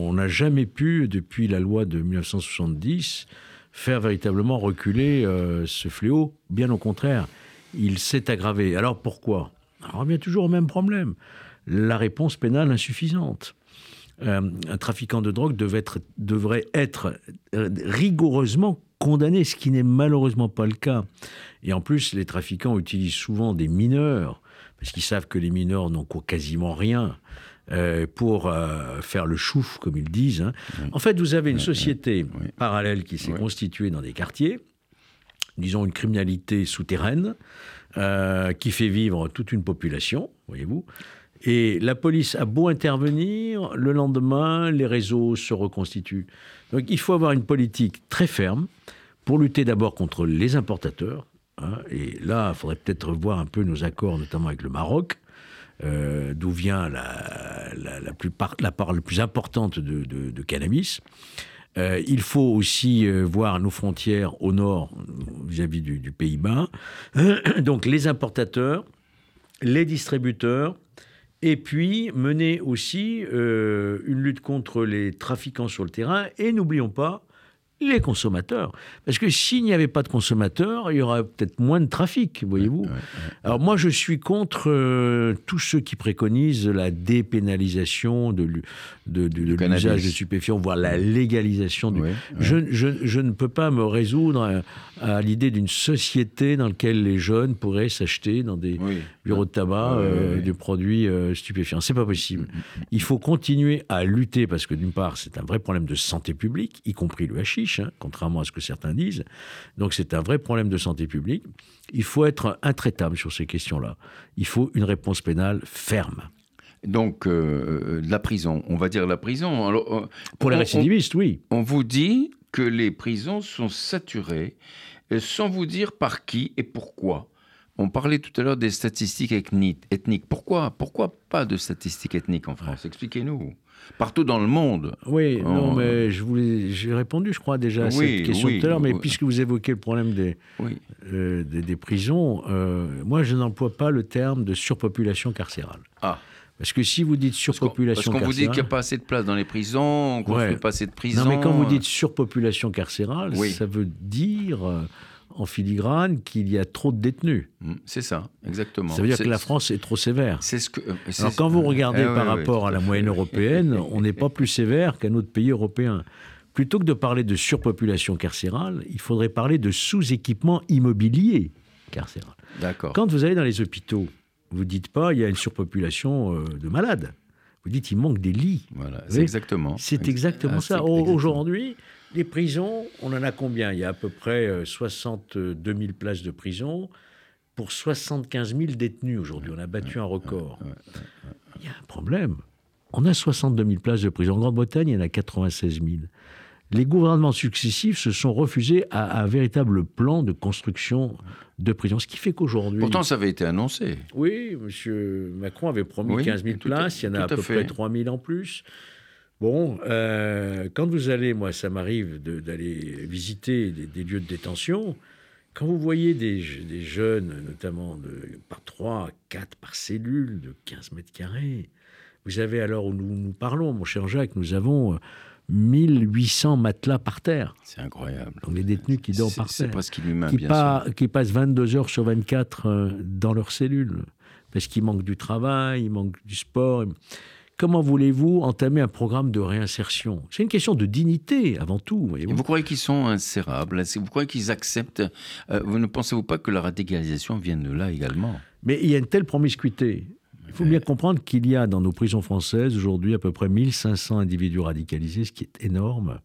on n'a jamais pu, depuis la loi de 1970, faire véritablement reculer euh, ce fléau. Bien au contraire, il s'est aggravé. Alors pourquoi? On revient toujours au même problème. La réponse pénale insuffisante. Euh, un trafiquant de drogue devait être- devrait être euh, rigoureusement condamné, ce qui n'est malheureusement pas le cas. Et en plus, les trafiquants utilisent souvent des mineurs, parce qu'ils savent que les mineurs n'ont quasiment rien. euh, pour euh, faire le chouf, comme ils disent. hein. En fait, vous avez une société oui. parallèle qui s'est constituée dans des quartiers, disons une criminalité souterraine, euh, qui fait vivre toute une population, voyez-vous. Et la police a beau intervenir, le lendemain, les réseaux se reconstituent. Donc il faut avoir une politique très ferme pour lutter d'abord contre les importateurs. hein, et là, il faudrait peut-être revoir un peu nos accords, notamment avec le Maroc, euh, d'où vient la, part, la plus importante de, cannabis. Euh, il faut aussi euh, voir nos frontières au nord vis-à-vis du Pays-Bas. Donc les importateurs, les distributeurs, et puis mener aussi euh, une lutte contre les trafiquants sur le terrain. Et n'oublions pas les consommateurs. Parce que s'il n'y avait pas de consommateurs, il y aurait peut-être moins de trafic, voyez-vous. Alors moi, je suis contre euh, tous ceux qui préconisent la dépénalisation de, l'u- de, de- de cannabis. l'usage de stupéfiants, voire la légalisation du... Je, je- je ne peux pas me résoudre à, à l'idée d'une société dans laquelle les jeunes pourraient s'acheter dans des Oui. bureaux de tabac euh, des produits euh, stupéfiants. C'est pas possible. Il faut continuer à lutter parce que d'une part, c'est un vrai problème de santé publique, y compris le hein, contrairement à ce que certains disent. Donc c'est un vrai problème de santé publique. Il faut être intraitable sur ces questions-là. Il faut une réponse pénale ferme. Donc, euh, la prison, on va dire la prison. Alors, euh, Pour les on- récidivistes, oui. On, vous dit que les prisons sont saturées, euh, sans vous dire par qui et pourquoi. On parlait tout à l'heure des statistiques ethniques. ethniques. Pourquoi, pourquoi pas de statistiques ethniques en France? Expliquez-nous. Partout dans le monde. Oui, Oh. non, mais je voulais, j'ai répondu, je crois, déjà à Oui, cette question oui, tout à l'heure, mais oui. puisque vous évoquez le problème des, euh, des, des prisons, euh, moi, je n'emploie pas le terme de surpopulation carcérale. Ah. Parce que si vous dites Parce qu'on surpopulation parce qu'on vous dit qu'il carcérale... n'y a pas assez de place dans les prisons, qu'on ne Ouais. construit pas assez de prisons. Non, mais quand vous dites surpopulation carcérale, Oui. ça veut dire, euh, en filigrane, qu'il y a trop de détenus. Mm, C'est ça, exactement. Ça veut dire que la France est trop sévère. C'est ce que. euh, Alors quand vous regardez Eh ouais, par ouais, rapport à la moyenne européenne, on n'est pas plus sévère qu'un autre pays européen. Plutôt que de parler de surpopulation carcérale, il faudrait parler de sous-équipement immobilier carcéral. D'accord. Quand vous allez dans les hôpitaux, vous dites pas il y a une surpopulation euh, de malades. Vous dites il manque des lits. Voilà, c'est exactement. C'est exactement Ah, ça. c'est exactement. Aujourd'hui, les prisons, on en a combien? Il y a à peu près euh, 62 000 places de prison pour 75 000 détenus aujourd'hui. On a battu un record. Il y a un problème. On a 62 000 places de prison. En Grande-Bretagne, il y en a 96 000. Les gouvernements successifs se sont refusés à un véritable plan de construction de prisons. Ce qui fait qu'aujourd'hui. Pourtant, ça avait été annoncé. Oui, M. Macron avait promis Oui, 15 000 tout à- places, il y en a à peu fait. près 3 000 en plus. Bon, euh, quand vous allez, moi ça m'arrive d'aller visiter des, des lieux de détention, quand vous voyez des jeunes, notamment de, par 3, 4 par cellule de 15 mètres carrés, vous avez alors où nous, nous parlons, mon cher Jacques, nous avons euh, 1800 matelas par terre. C'est incroyable. Donc les détenus qui dorment C'est- par C'est terre presque inhumain, qui, bien pas- sûr. qui passent 22 heures sur 24 euh, dans leur cellule, parce qu'il manque du travail, il manque du sport. comment voulez-vous entamer un programme de réinsertion? C'est une question de dignité avant tout. Vous, vous croyez qu'ils sont insérables? Vous croyez qu'ils acceptent euh, Vous ne pensez-vous pas que la radicalisation vient de là également? Mais il y a une telle promiscuité. Il faut bien comprendre qu'il y a dans nos prisons françaises aujourd'hui à peu près 1500 individus radicalisés, ce qui est énorme,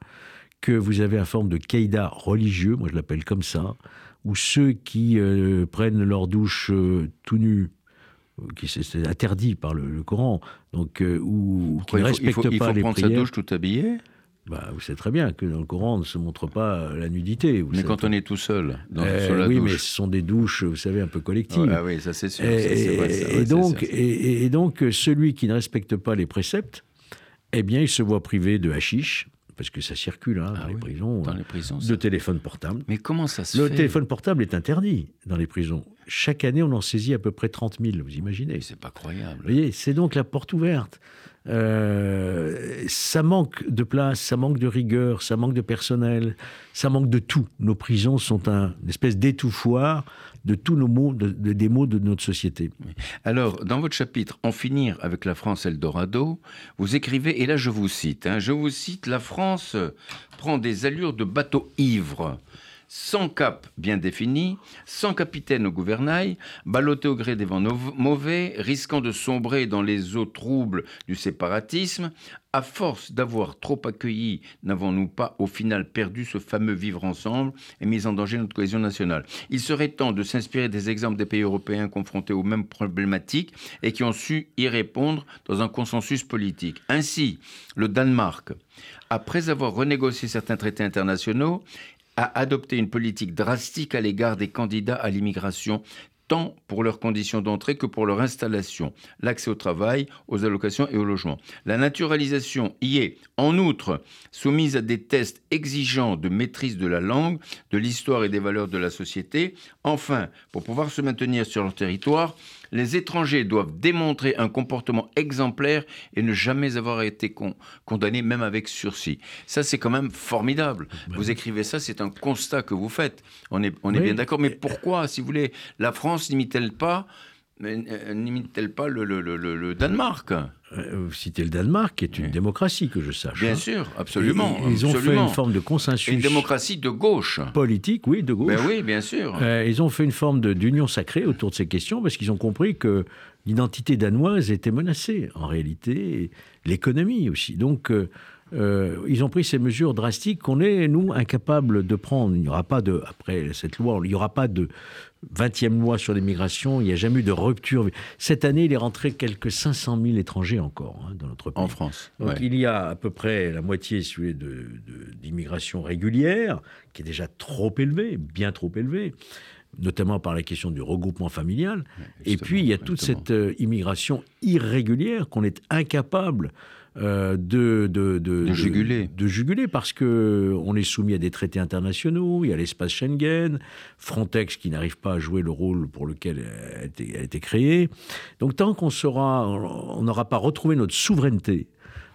que vous avez une forme de caïda religieux, moi je l'appelle comme ça, où ceux qui euh, prennent leur douche euh, tout nus, euh, qui c'est interdit par le, Coran, donc ou qui ne respectent pas les prières. Il faut prendre sa douche tout habillé bah, vous savez très bien que dans le Coran, on ne se montre pas la nudité. mais quand on est tout seul, dans, Oui, mais ce sont des douches, vous savez, un peu collectives. Ah oui, ça c'est sûr. Et, donc, et, donc, celui qui ne respecte pas les préceptes, eh bien, il se voit privé de hachiche, parce que ça circule hein, dans, ah les prisons, dans les prisons, de téléphone portable. Mais comment ça se le fait Le téléphone portable est interdit dans les prisons. Chaque année, on en saisit à peu près 30 000, vous imaginez C'est pas croyable. Vous voyez, c'est donc la porte ouverte. Euh, ça manque de place, ça manque de rigueur, ça manque de personnel, ça manque de tout. Nos prisons sont un, une espèce d'étouffoir de tous nos mots, de, des mots de notre société. Alors, dans votre chapitre En finir avec la France Eldorado, vous écrivez, et là je vous cite, hein, je vous cite, La France prend des allures de bateau ivre sans cap bien défini, sans capitaine au gouvernail, ballotté au gré des vents mauvais, risquant de sombrer dans les eaux troubles du séparatisme, à force d'avoir trop accueilli, n'avons-nous pas au final perdu ce fameux vivre ensemble et mis en danger notre cohésion nationale? Il serait temps de s'inspirer des exemples des pays européens confrontés aux mêmes problématiques et qui ont su y répondre dans un consensus politique. Ainsi, le Danemark, après avoir renégocié certains traités internationaux, a adopté une politique drastique à l'égard des candidats à l'immigration tant pour leurs conditions d'entrée que pour leur installation, l'accès au travail, aux allocations et au logement. La naturalisation y est, en outre, soumise à des tests exigeants de maîtrise de la langue, de l'histoire et des valeurs de la société. Enfin, pour pouvoir se maintenir sur leur territoire, les étrangers doivent démontrer un comportement exemplaire et ne jamais avoir été condamnés, même avec sursis. Ça, c'est quand même formidable. Ben vous écrivez ça, c'est un constat que vous faites. On est, on est bien d'accord. Mais pourquoi, si vous voulez, la France n'imite-t-elle pas euh, n'imite-t-elle pas le, le, le, Danemark? Euh, Vous citez le Danemark, qui est une démocratie, que je sache. Bien hein. sûr, absolument. ils ont fait une forme de consensus. Une démocratie de gauche. Politique, oui, de gauche. Ben oui, bien sûr. Euh, ils ont fait une forme d'union sacrée autour de ces questions, parce qu'ils ont compris que l'identité danoise était menacée. En réalité, l'économie aussi. Donc, euh, ils ont pris ces mesures drastiques qu'on est, nous, incapables de prendre. Il n'y aura pas de, après cette loi, il n'y aura pas de 20e loi sur l'immigration, il n'y a jamais eu de rupture. Cette année, il est rentré quelques 500 000 étrangers encore hein, dans notre pays. En France. Donc il y a à peu près la moitié d'immigration régulière, qui est déjà trop élevée, bien trop élevée notamment par la question du regroupement familial. Et puis, il y a toute cette euh, immigration irrégulière qu'on est incapable euh, de, de, de, juguler. De, juguler parce que on est soumis à des traités internationaux, il y a l'espace Schengen, Frontex qui n'arrive pas à jouer le rôle pour lequel elle a été, a été créée. Donc tant qu'on sera, on n'aura pas retrouvé notre souveraineté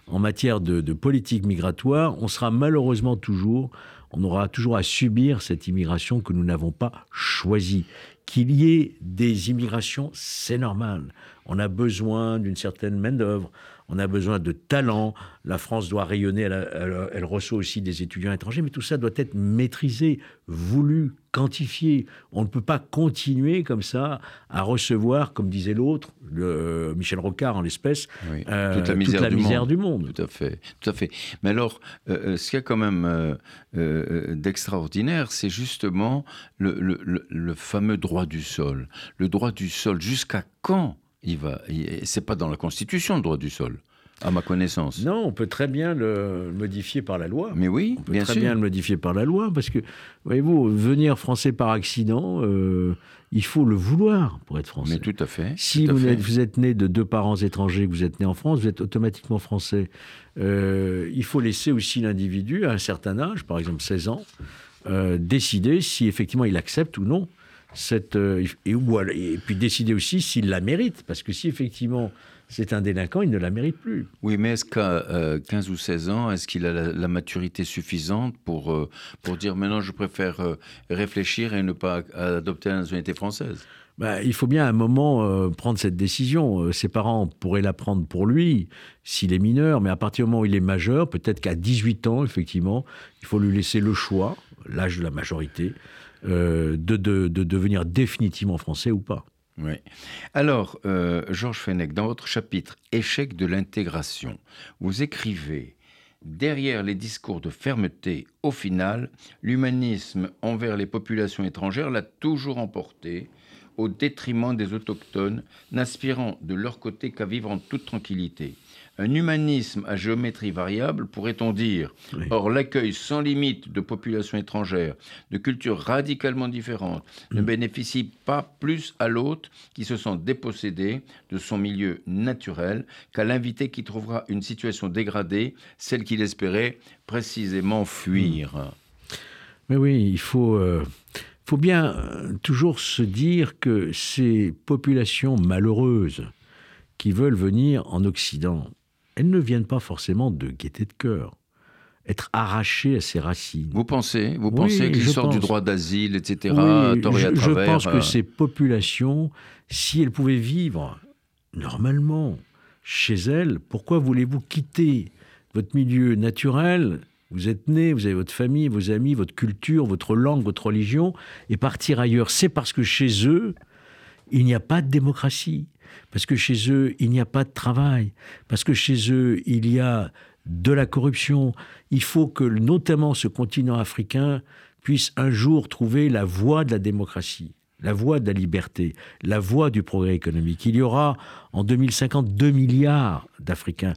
en matière de, politique migratoire, on sera malheureusement toujours, on aura toujours à subir cette immigration que nous n'avons pas choisie. Qu'il y ait des immigrations, c'est normal. On a besoin d'une certaine main-d'œuvre on a besoin de talent, la France doit rayonner, elle, reçoit aussi des étudiants étrangers, mais tout ça doit être maîtrisé, voulu, quantifié. On ne peut pas continuer comme ça à recevoir, comme disait l'autre, Michel Rocard en l'espèce, euh, toute la misère, du, monde. Tout à fait, tout à fait. Mais alors, euh, euh, ce qu'il y a quand même d'extraordinaire, c'est justement le fameux droit du sol. Le droit du sol, jusqu'à quand il va. C'est pas dans la Constitution le droit du sol. À ma connaissance. Non, on peut très bien le modifier par la loi. Mais oui, on peut très bien le modifier par la loi, parce que, voyez-vous, venir français par accident, euh, il faut le vouloir pour être français. Mais tout à fait. Si vous, Êtes, vous, Êtes, né de deux parents étrangers, que vous êtes né en France, vous êtes automatiquement français. Euh, il faut laisser aussi l'individu, à un certain âge, par exemple 16 ans, euh, décider si effectivement il accepte ou non cette, euh, et, et puis décider aussi s'il la mérite, parce que si effectivement c'est un délinquant, il ne la mérite plus. Oui, mais est-ce qu'à 15 ou 16 ans, est-ce qu'il a la, maturité suffisante pour, pour dire maintenant je préfère réfléchir et ne pas adopter la nationalité française? Bah, il faut bien à un moment euh, prendre cette décision. Euh, ses parents pourraient la prendre pour lui s'il est mineur, mais à partir du moment où il est majeur, peut-être qu'à 18 ans, effectivement, il faut lui laisser le choix, l'âge de la majorité, euh, de, de, devenir définitivement français ou pas. Oui. Alors, Georges Fenech, dans votre chapitre Échec de l'intégration, vous écrivez Derrière les discours de fermeté, au final, l'humanisme envers les populations étrangères l'a toujours emporté au détriment des autochtones, n'aspirant de leur côté qu'à vivre en toute tranquillité. Un humanisme à géométrie variable, pourrait-on dire. Or, l'accueil sans limite de populations étrangères, de cultures radicalement différentes, ne mm. bénéficie pas plus à l'hôte qui se sent dépossédé de son milieu naturel qu'à l'invité qui trouvera une situation dégradée, celle qu'il espérait précisément fuir. Mm. Mais oui, il faut... Euh, faut bien euh, toujours se dire que ces populations malheureuses qui veulent venir en Occident, elles ne viennent pas forcément de gaieté de cœur être arrachées à ses racines. Vous pensez Vous pensez que l'histoire du droit d'asile, etc., oui, je, je, pense que euh, ces populations, si elles pouvaient vivre normalement chez elles, pourquoi voulez-vous quitter votre milieu naturel vous êtes né, vous avez votre famille, vos amis, votre culture, votre langue, votre religion, et partir ailleurs, c'est parce que chez eux, il n'y a pas de démocratie, parce que chez eux, il n'y a pas de travail, parce que chez eux, il y a de la corruption. Il faut que notamment ce continent africain puisse un jour trouver la voie de la démocratie la voie de la liberté, la voie du progrès économique. Il y aura en 2050 2 milliards d'Africains.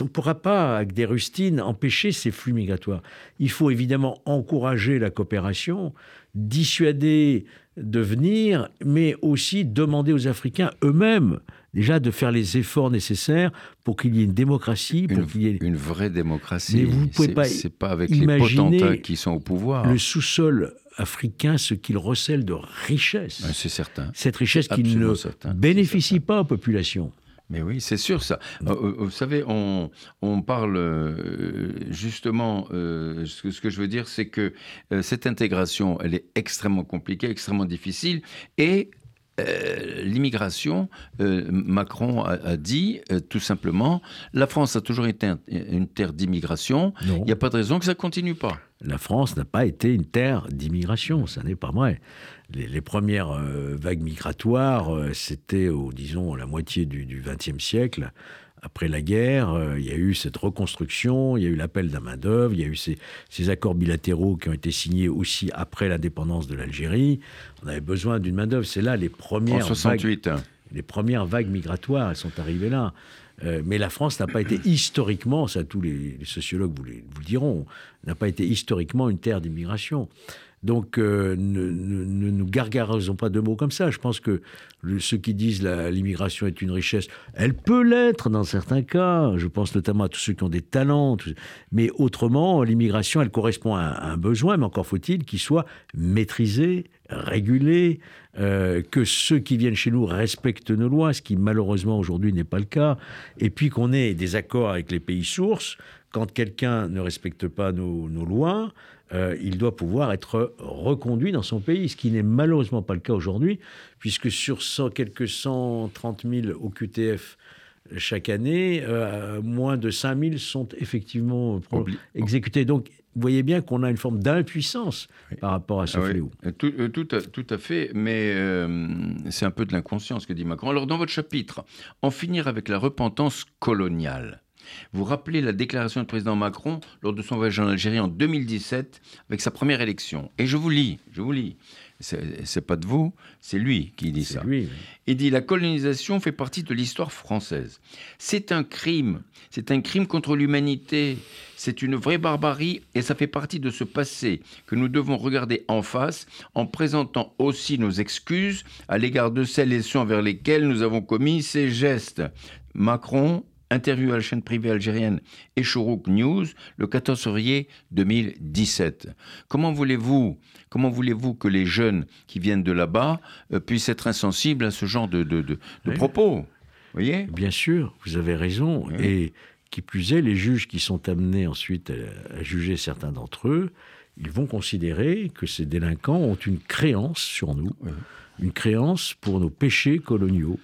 On ne pourra pas, avec des rustines, empêcher ces flux migratoires. Il faut évidemment encourager la coopération, dissuader de venir, mais aussi demander aux Africains eux-mêmes déjà de faire les efforts nécessaires pour qu'il y ait une démocratie, pour qu'il y ait une vraie démocratie. Mais vous pouvez pas, c'est pas avec les potentats qui sont au pouvoir. Le sous-sol africain ce qu'il recèle de richesse. c'est certain. Cette richesse qui ne bénéficie pas aux populations. Mais oui, c'est sûr ça. Euh, euh, vous savez, on, parle euh, justement, ce, que, je veux dire, c'est que cette intégration, elle est extrêmement compliquée, extrêmement difficile, et l'immigration, Macron a, dit tout simplement, la France a toujours été une terre d'immigration, il n'y a pas de raison que ça continue pas la France n'a pas été une terre d'immigration, ça n'est pas vrai. Les, premières euh, vagues migratoires, euh, c'était, disons, la moitié du XXe siècle. Après la guerre, euh, il y a eu cette reconstruction, il y a eu l'appel d'un main-d'œuvre, il y a eu ces, accords bilatéraux qui ont été signés aussi après l'indépendance de l'Algérie. On avait besoin d'une main-d'œuvre. C'est là les premières, 68. Vagues, les premières vagues migratoires, elles sont arrivées là. Euh, mais la France n'a pas été historiquement, ça tous les, sociologues vous, le diront, n'a pas été historiquement une terre d'immigration. Donc euh, ne, nous gargarisons pas de mots comme ça. Je pense que ceux qui disent l'immigration est une richesse, elle peut l'être dans certains cas. Je pense notamment à tous ceux qui ont des talents. Mais autrement, l'immigration, elle correspond à un besoin, mais encore faut-il qu'il soit maîtrisé, régulé, euh, que ceux qui viennent chez nous respectent nos lois, ce qui malheureusement aujourd'hui n'est pas le cas, et puis qu'on ait des accords avec les pays sources. Quand quelqu'un ne respecte pas nos, lois, euh, il doit pouvoir être reconduit dans son pays, ce qui n'est malheureusement pas le cas aujourd'hui, puisque sur quelques 130 000 OQTF chaque année, euh, moins de 5 000 sont effectivement exécutés. Donc vous voyez bien qu'on a une forme d'impuissance par rapport à ce ah fléau. Euh, tout, tout, à, fait, mais euh, c'est un peu de l'inconscience que dit Macron. Alors, dans votre chapitre, En finir avec la repentance coloniale, vous rappelez la déclaration du président Macron lors de son voyage en Algérie en 2017 avec sa première élection. Et je vous lis, je vous lis c'est pas de vous, c'est lui qui dit ça. Il dit la colonisation fait partie de l'histoire française. C'est un crime, c'est un crime contre l'humanité, c'est une vraie barbarie et ça fait partie de ce passé que nous devons regarder en face en présentant aussi nos excuses à l'égard de celles et ceux envers lesquels nous avons commis ces gestes. Macron Interview à la chaîne privée algérienne Echourouk News le 14 février 2017. Comment voulez-vous comment voulez-vous que les jeunes qui viennent de là-bas euh, puissent être insensibles à ce genre de, de, de, de propos? Voyez? Bien sûr, vous avez raison. Oui. Et qui plus est, les juges qui sont amenés ensuite à, à juger certains d'entre eux, ils vont considérer que ces délinquants ont une créance sur nous, Oui. une créance pour nos péchés coloniaux.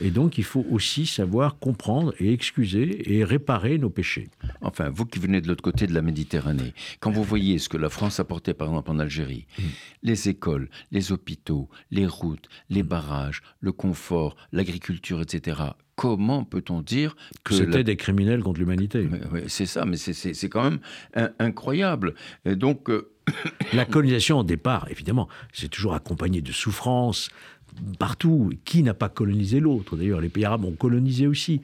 Et donc, il faut aussi savoir comprendre et excuser et réparer nos péchés. Enfin, vous qui venez de l'autre côté de la Méditerranée, quand vous voyez ce que la France apportait par exemple en Algérie, les écoles, les hôpitaux, les routes, les barrages, le confort, l'agriculture, etc., comment peut-on dire Que c'était la- des criminels contre l'humanité. C'est ça, mais c'est- quand même in- incroyable. Et donc, euh, La colonisation, au départ, évidemment, c'est toujours accompagné de souffrances partout. Qui n'a pas colonisé l'autre? D'ailleurs, les pays arabes ont colonisé aussi.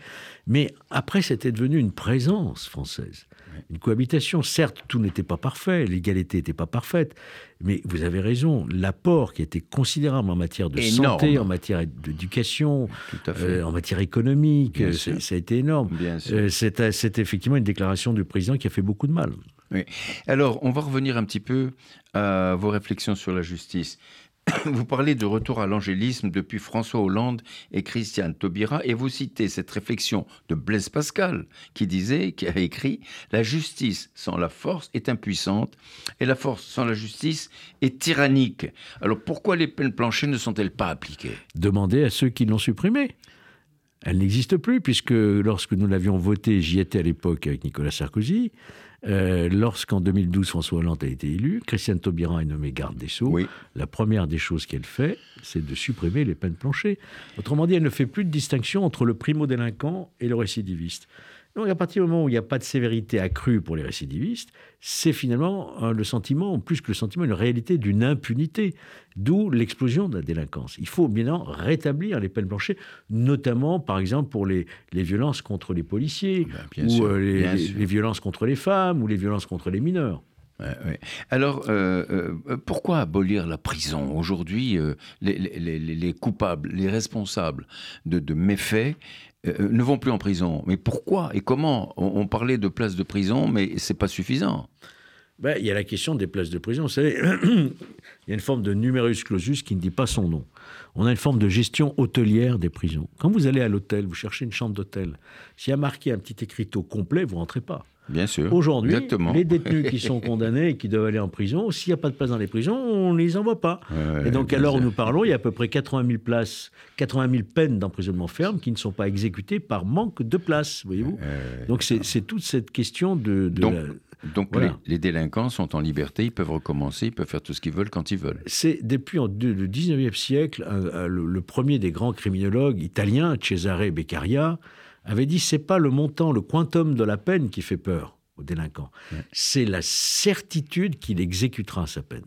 Mais après, c'était devenu une présence française. Une cohabitation. Certes, tout n'était pas parfait, l'égalité n'était pas parfaite. Mais vous avez raison, l'apport qui était considérable en matière de Énorme. santé, en matière d'éducation, euh, en matière économique, euh, ça a été énorme. Euh, C'est c'est effectivement une déclaration du président qui a fait beaucoup de mal. Oui. Alors, on va revenir un petit peu à vos réflexions sur la justice. Vous parlez de retour à l'angélisme depuis François Hollande et Christiane Taubira, et vous citez cette réflexion de Blaise Pascal, qui disait, qui a écrit La justice sans la force est impuissante, et la force sans la justice est tyrannique. Alors, pourquoi les peines planchées ne sont-elles pas appliquées? Demandez à ceux qui l'ont supprimée. Elle n'existe plus, puisque lorsque nous l'avions votée, j'y étais à l'époque avec Nicolas Sarkozy, euh, lorsqu'en 2012 François Hollande a été élu, Christiane Taubira est nommée garde des Sceaux. Oui. La première des choses qu'elle fait, c'est de supprimer les peines planchées. Autrement dit, elle ne fait plus de distinction entre le primo-délinquant et le récidiviste. Donc à partir du moment où il n'y a pas de sévérité accrue pour les récidivistes, c'est finalement euh, le sentiment, plus que le sentiment, une réalité d'une impunité, d'où l'explosion de la délinquance. Il faut bien évidemment rétablir les peines planchées, notamment par exemple pour les, les violences contre les policiers, Ben, bien ou sûr, euh, les, les- violences contre les femmes, ou les violences contre les mineurs. Alors, euh, euh, pourquoi abolir la prison Aujourd'hui, euh, les, les- les- les coupables, les responsables de, de méfaits euh, ne vont plus en prison. Mais pourquoi et comment on, on parlait de places de prison, mais c'est pas suffisant. Ben, il y a la question des places de prison. Vous savez, il y a une forme de numerus clausus qui ne dit pas son nom. On a une forme de gestion hôtelière des prisons. Quand vous allez à l'hôtel, vous cherchez une chambre d'hôtel. S'il y a marqué un petit écriteau complet, vous rentrez pas. Bien sûr. Aujourd'hui, les détenus qui sont condamnés et qui doivent aller en prison, s'il n'y a pas de place dans les prisons, on ne les envoie pas. Ouais, et donc, à l'heure où nous parlons, il y a à peu près 80 000 places, 80 000 peines d'emprisonnement ferme qui ne sont pas exécutées par manque de place, voyez-vous. Euh, donc, c'est toute cette question de. de Donc, la- donc Voilà. les, les délinquants sont en liberté, ils peuvent recommencer, ils peuvent faire tout ce qu'ils veulent quand ils veulent. C'est depuis en- le 19e siècle, un- un- le, le premier des grands criminologues italiens, Cesare Beccaria, avait dit c'est pas le montant, le quantum de la peine qui fait peur au délinquant, c'est la certitude qu'il exécutera sa peine.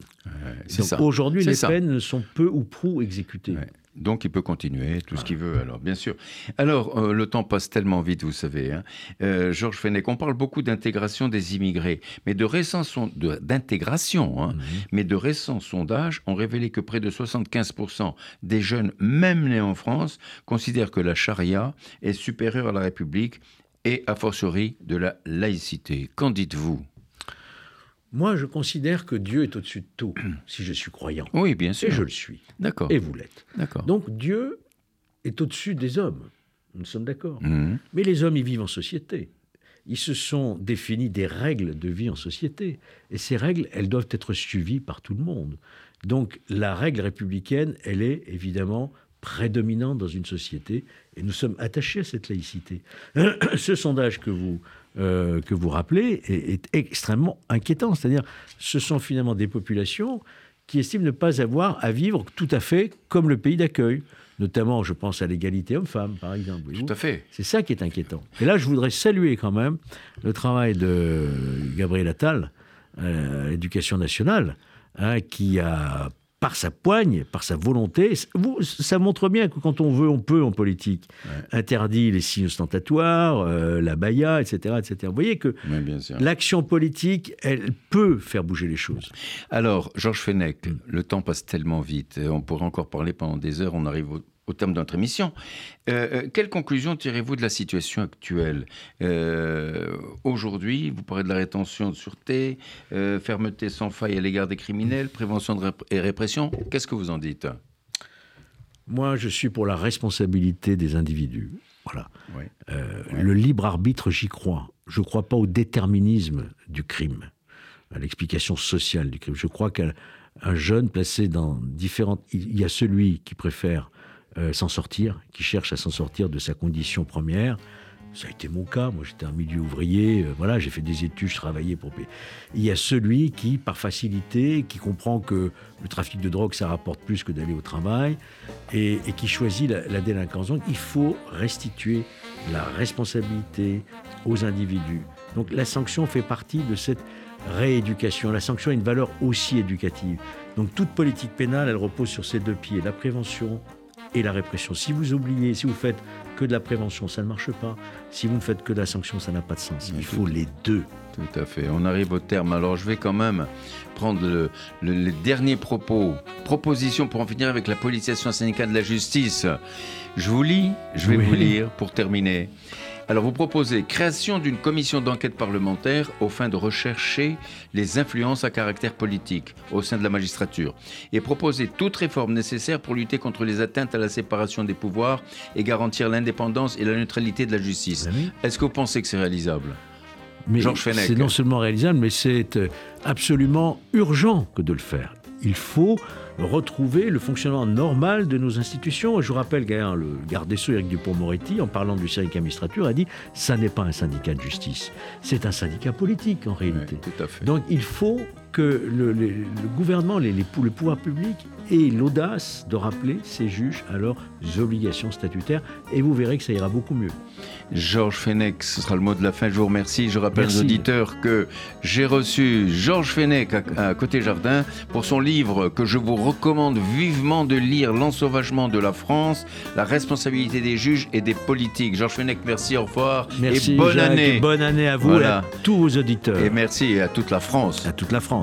Donc aujourd'hui, les ça. peines ne sont peu ou prou exécutées. Ouais. Donc il peut continuer tout ce qu'il veut, alors bien sûr. Alors euh, le temps passe tellement vite, vous savez. Hein. Euh, Georges Fenech, on parle beaucoup d'intégration des immigrés, mais de récents d'intégration, hein, mais de récents sondages ont révélé que près de 75% des jeunes, même nés en France, considèrent que la charia est supérieure à la République et a fortiori de la laïcité. Qu'en dites-vous? Moi, je considère que Dieu est au-dessus de tout, si je suis croyant. Oui, bien sûr. Et je le suis. D'accord. Et vous l'êtes. D'accord. Donc Dieu est au-dessus des hommes. Nous sommes d'accord. Mhm. Mais les hommes, ils vivent en société. Ils se sont définis des règles de vie en société. Et ces règles, elles doivent être suivies par tout le monde. Donc la règle républicaine, elle est évidemment prédominante dans une société. Et nous sommes attachés à cette laïcité. Ce sondage que vous, euh, que vous rappelez est, est extrêmement inquiétant. C'est-à-dire, ce sont finalement des populations qui estiment ne pas avoir à vivre tout à fait comme le pays d'accueil. Notamment, je pense à l'égalité homme-femme, par exemple. Tout à fait. C'est ça qui est inquiétant. Et là, je voudrais saluer quand même le travail de Gabriel Attal, euh, à l'éducation nationale, hein, qui a, par sa poigne, par sa volonté, ça montre bien que quand on veut, on peut en politique. Interdit les signes ostentatoires, euh, la baya, etc., etc. Vous voyez que l'action politique, elle peut faire bouger les choses. Alors, Georges Fenech, Mm. le temps passe tellement vite. On pourrait encore parler pendant des heures. On arrive au- au terme de notre émission. Euh, euh, quelle conclusion tirez-vous de la situation actuelle? Euh, Aujourd'hui, vous parlez de la rétention de sûreté, fermeté sans faille à l'égard des criminels, prévention et répression. Qu'est-ce que vous en dites? Moi, je suis pour la responsabilité des individus. Voilà. Le libre arbitre, j'y crois. Je ne crois pas au déterminisme du crime, à l'explication sociale du crime. Je crois qu'un jeune placé dans différentes... Il y a celui qui préfère euh, s'en sortir, qui cherche à s'en sortir de sa condition première. Ça a été mon cas. Moi, j'étais un milieu ouvrier. Euh, voilà, j'ai fait des études, je travaillais pour. Il y a celui qui, par facilité, qui comprend que le trafic de drogue, ça rapporte plus que d'aller au travail, et, qui choisit la, la, délinquance. Donc, il faut restituer la responsabilité aux individus. Donc, la sanction fait partie de cette rééducation. La sanction a une valeur aussi éducative. Donc, toute politique pénale, elle repose sur ces deux pieds la prévention et la répression. Si vous oubliez, si vous faites que de la prévention, ça ne marche pas. Si vous ne faites que de la sanction, ça n'a pas de sens. Il faut les deux. Tout à fait. On arrive au terme. Alors je vais quand même prendre le, les derniers propos, propositions pour en finir avec la politisation syndicale de la justice. Je vous lis, je vais vous lire pour terminer. Alors vous proposez création d'une commission d'enquête parlementaire au fin de rechercher les influences à caractère politique au sein de la magistrature et proposer toute réforme nécessaire pour lutter contre les atteintes à la séparation des pouvoirs et garantir l'indépendance et la neutralité de la justice. Ben Est-ce que vous pensez que c'est réalisable? Mais C'est non seulement réalisable, mais c'est euh, absolument urgent que de le faire. Il faut retrouver le fonctionnement normal de nos institutions. Je vous rappelle que le garde des Sceaux, Éric Dupont-Moretti, en parlant du syndicat magistrature, a dit ça n'est pas un syndicat de justice, c'est un syndicat politique en réalité. Donc il faut que le, gouvernement, les, les, le pouvoir public ait l'audace de rappeler ces juges à leurs obligations statutaires et vous verrez que ça ira beaucoup mieux. Georges Fenech, ce sera le mot de la fin. Je vous remercie. Je rappelle aux auditeurs que j'ai reçu Georges Fenech à, Côté Jardin pour son livre que je vous recommande vivement de lire L'ensauvagement de la France, la responsabilité des juges et des politiques. Georges Fenech, merci, au revoir. Merci, et bonne année. Bonne année à vous et à tous vos auditeurs. Et merci à toute la France. À toute la France,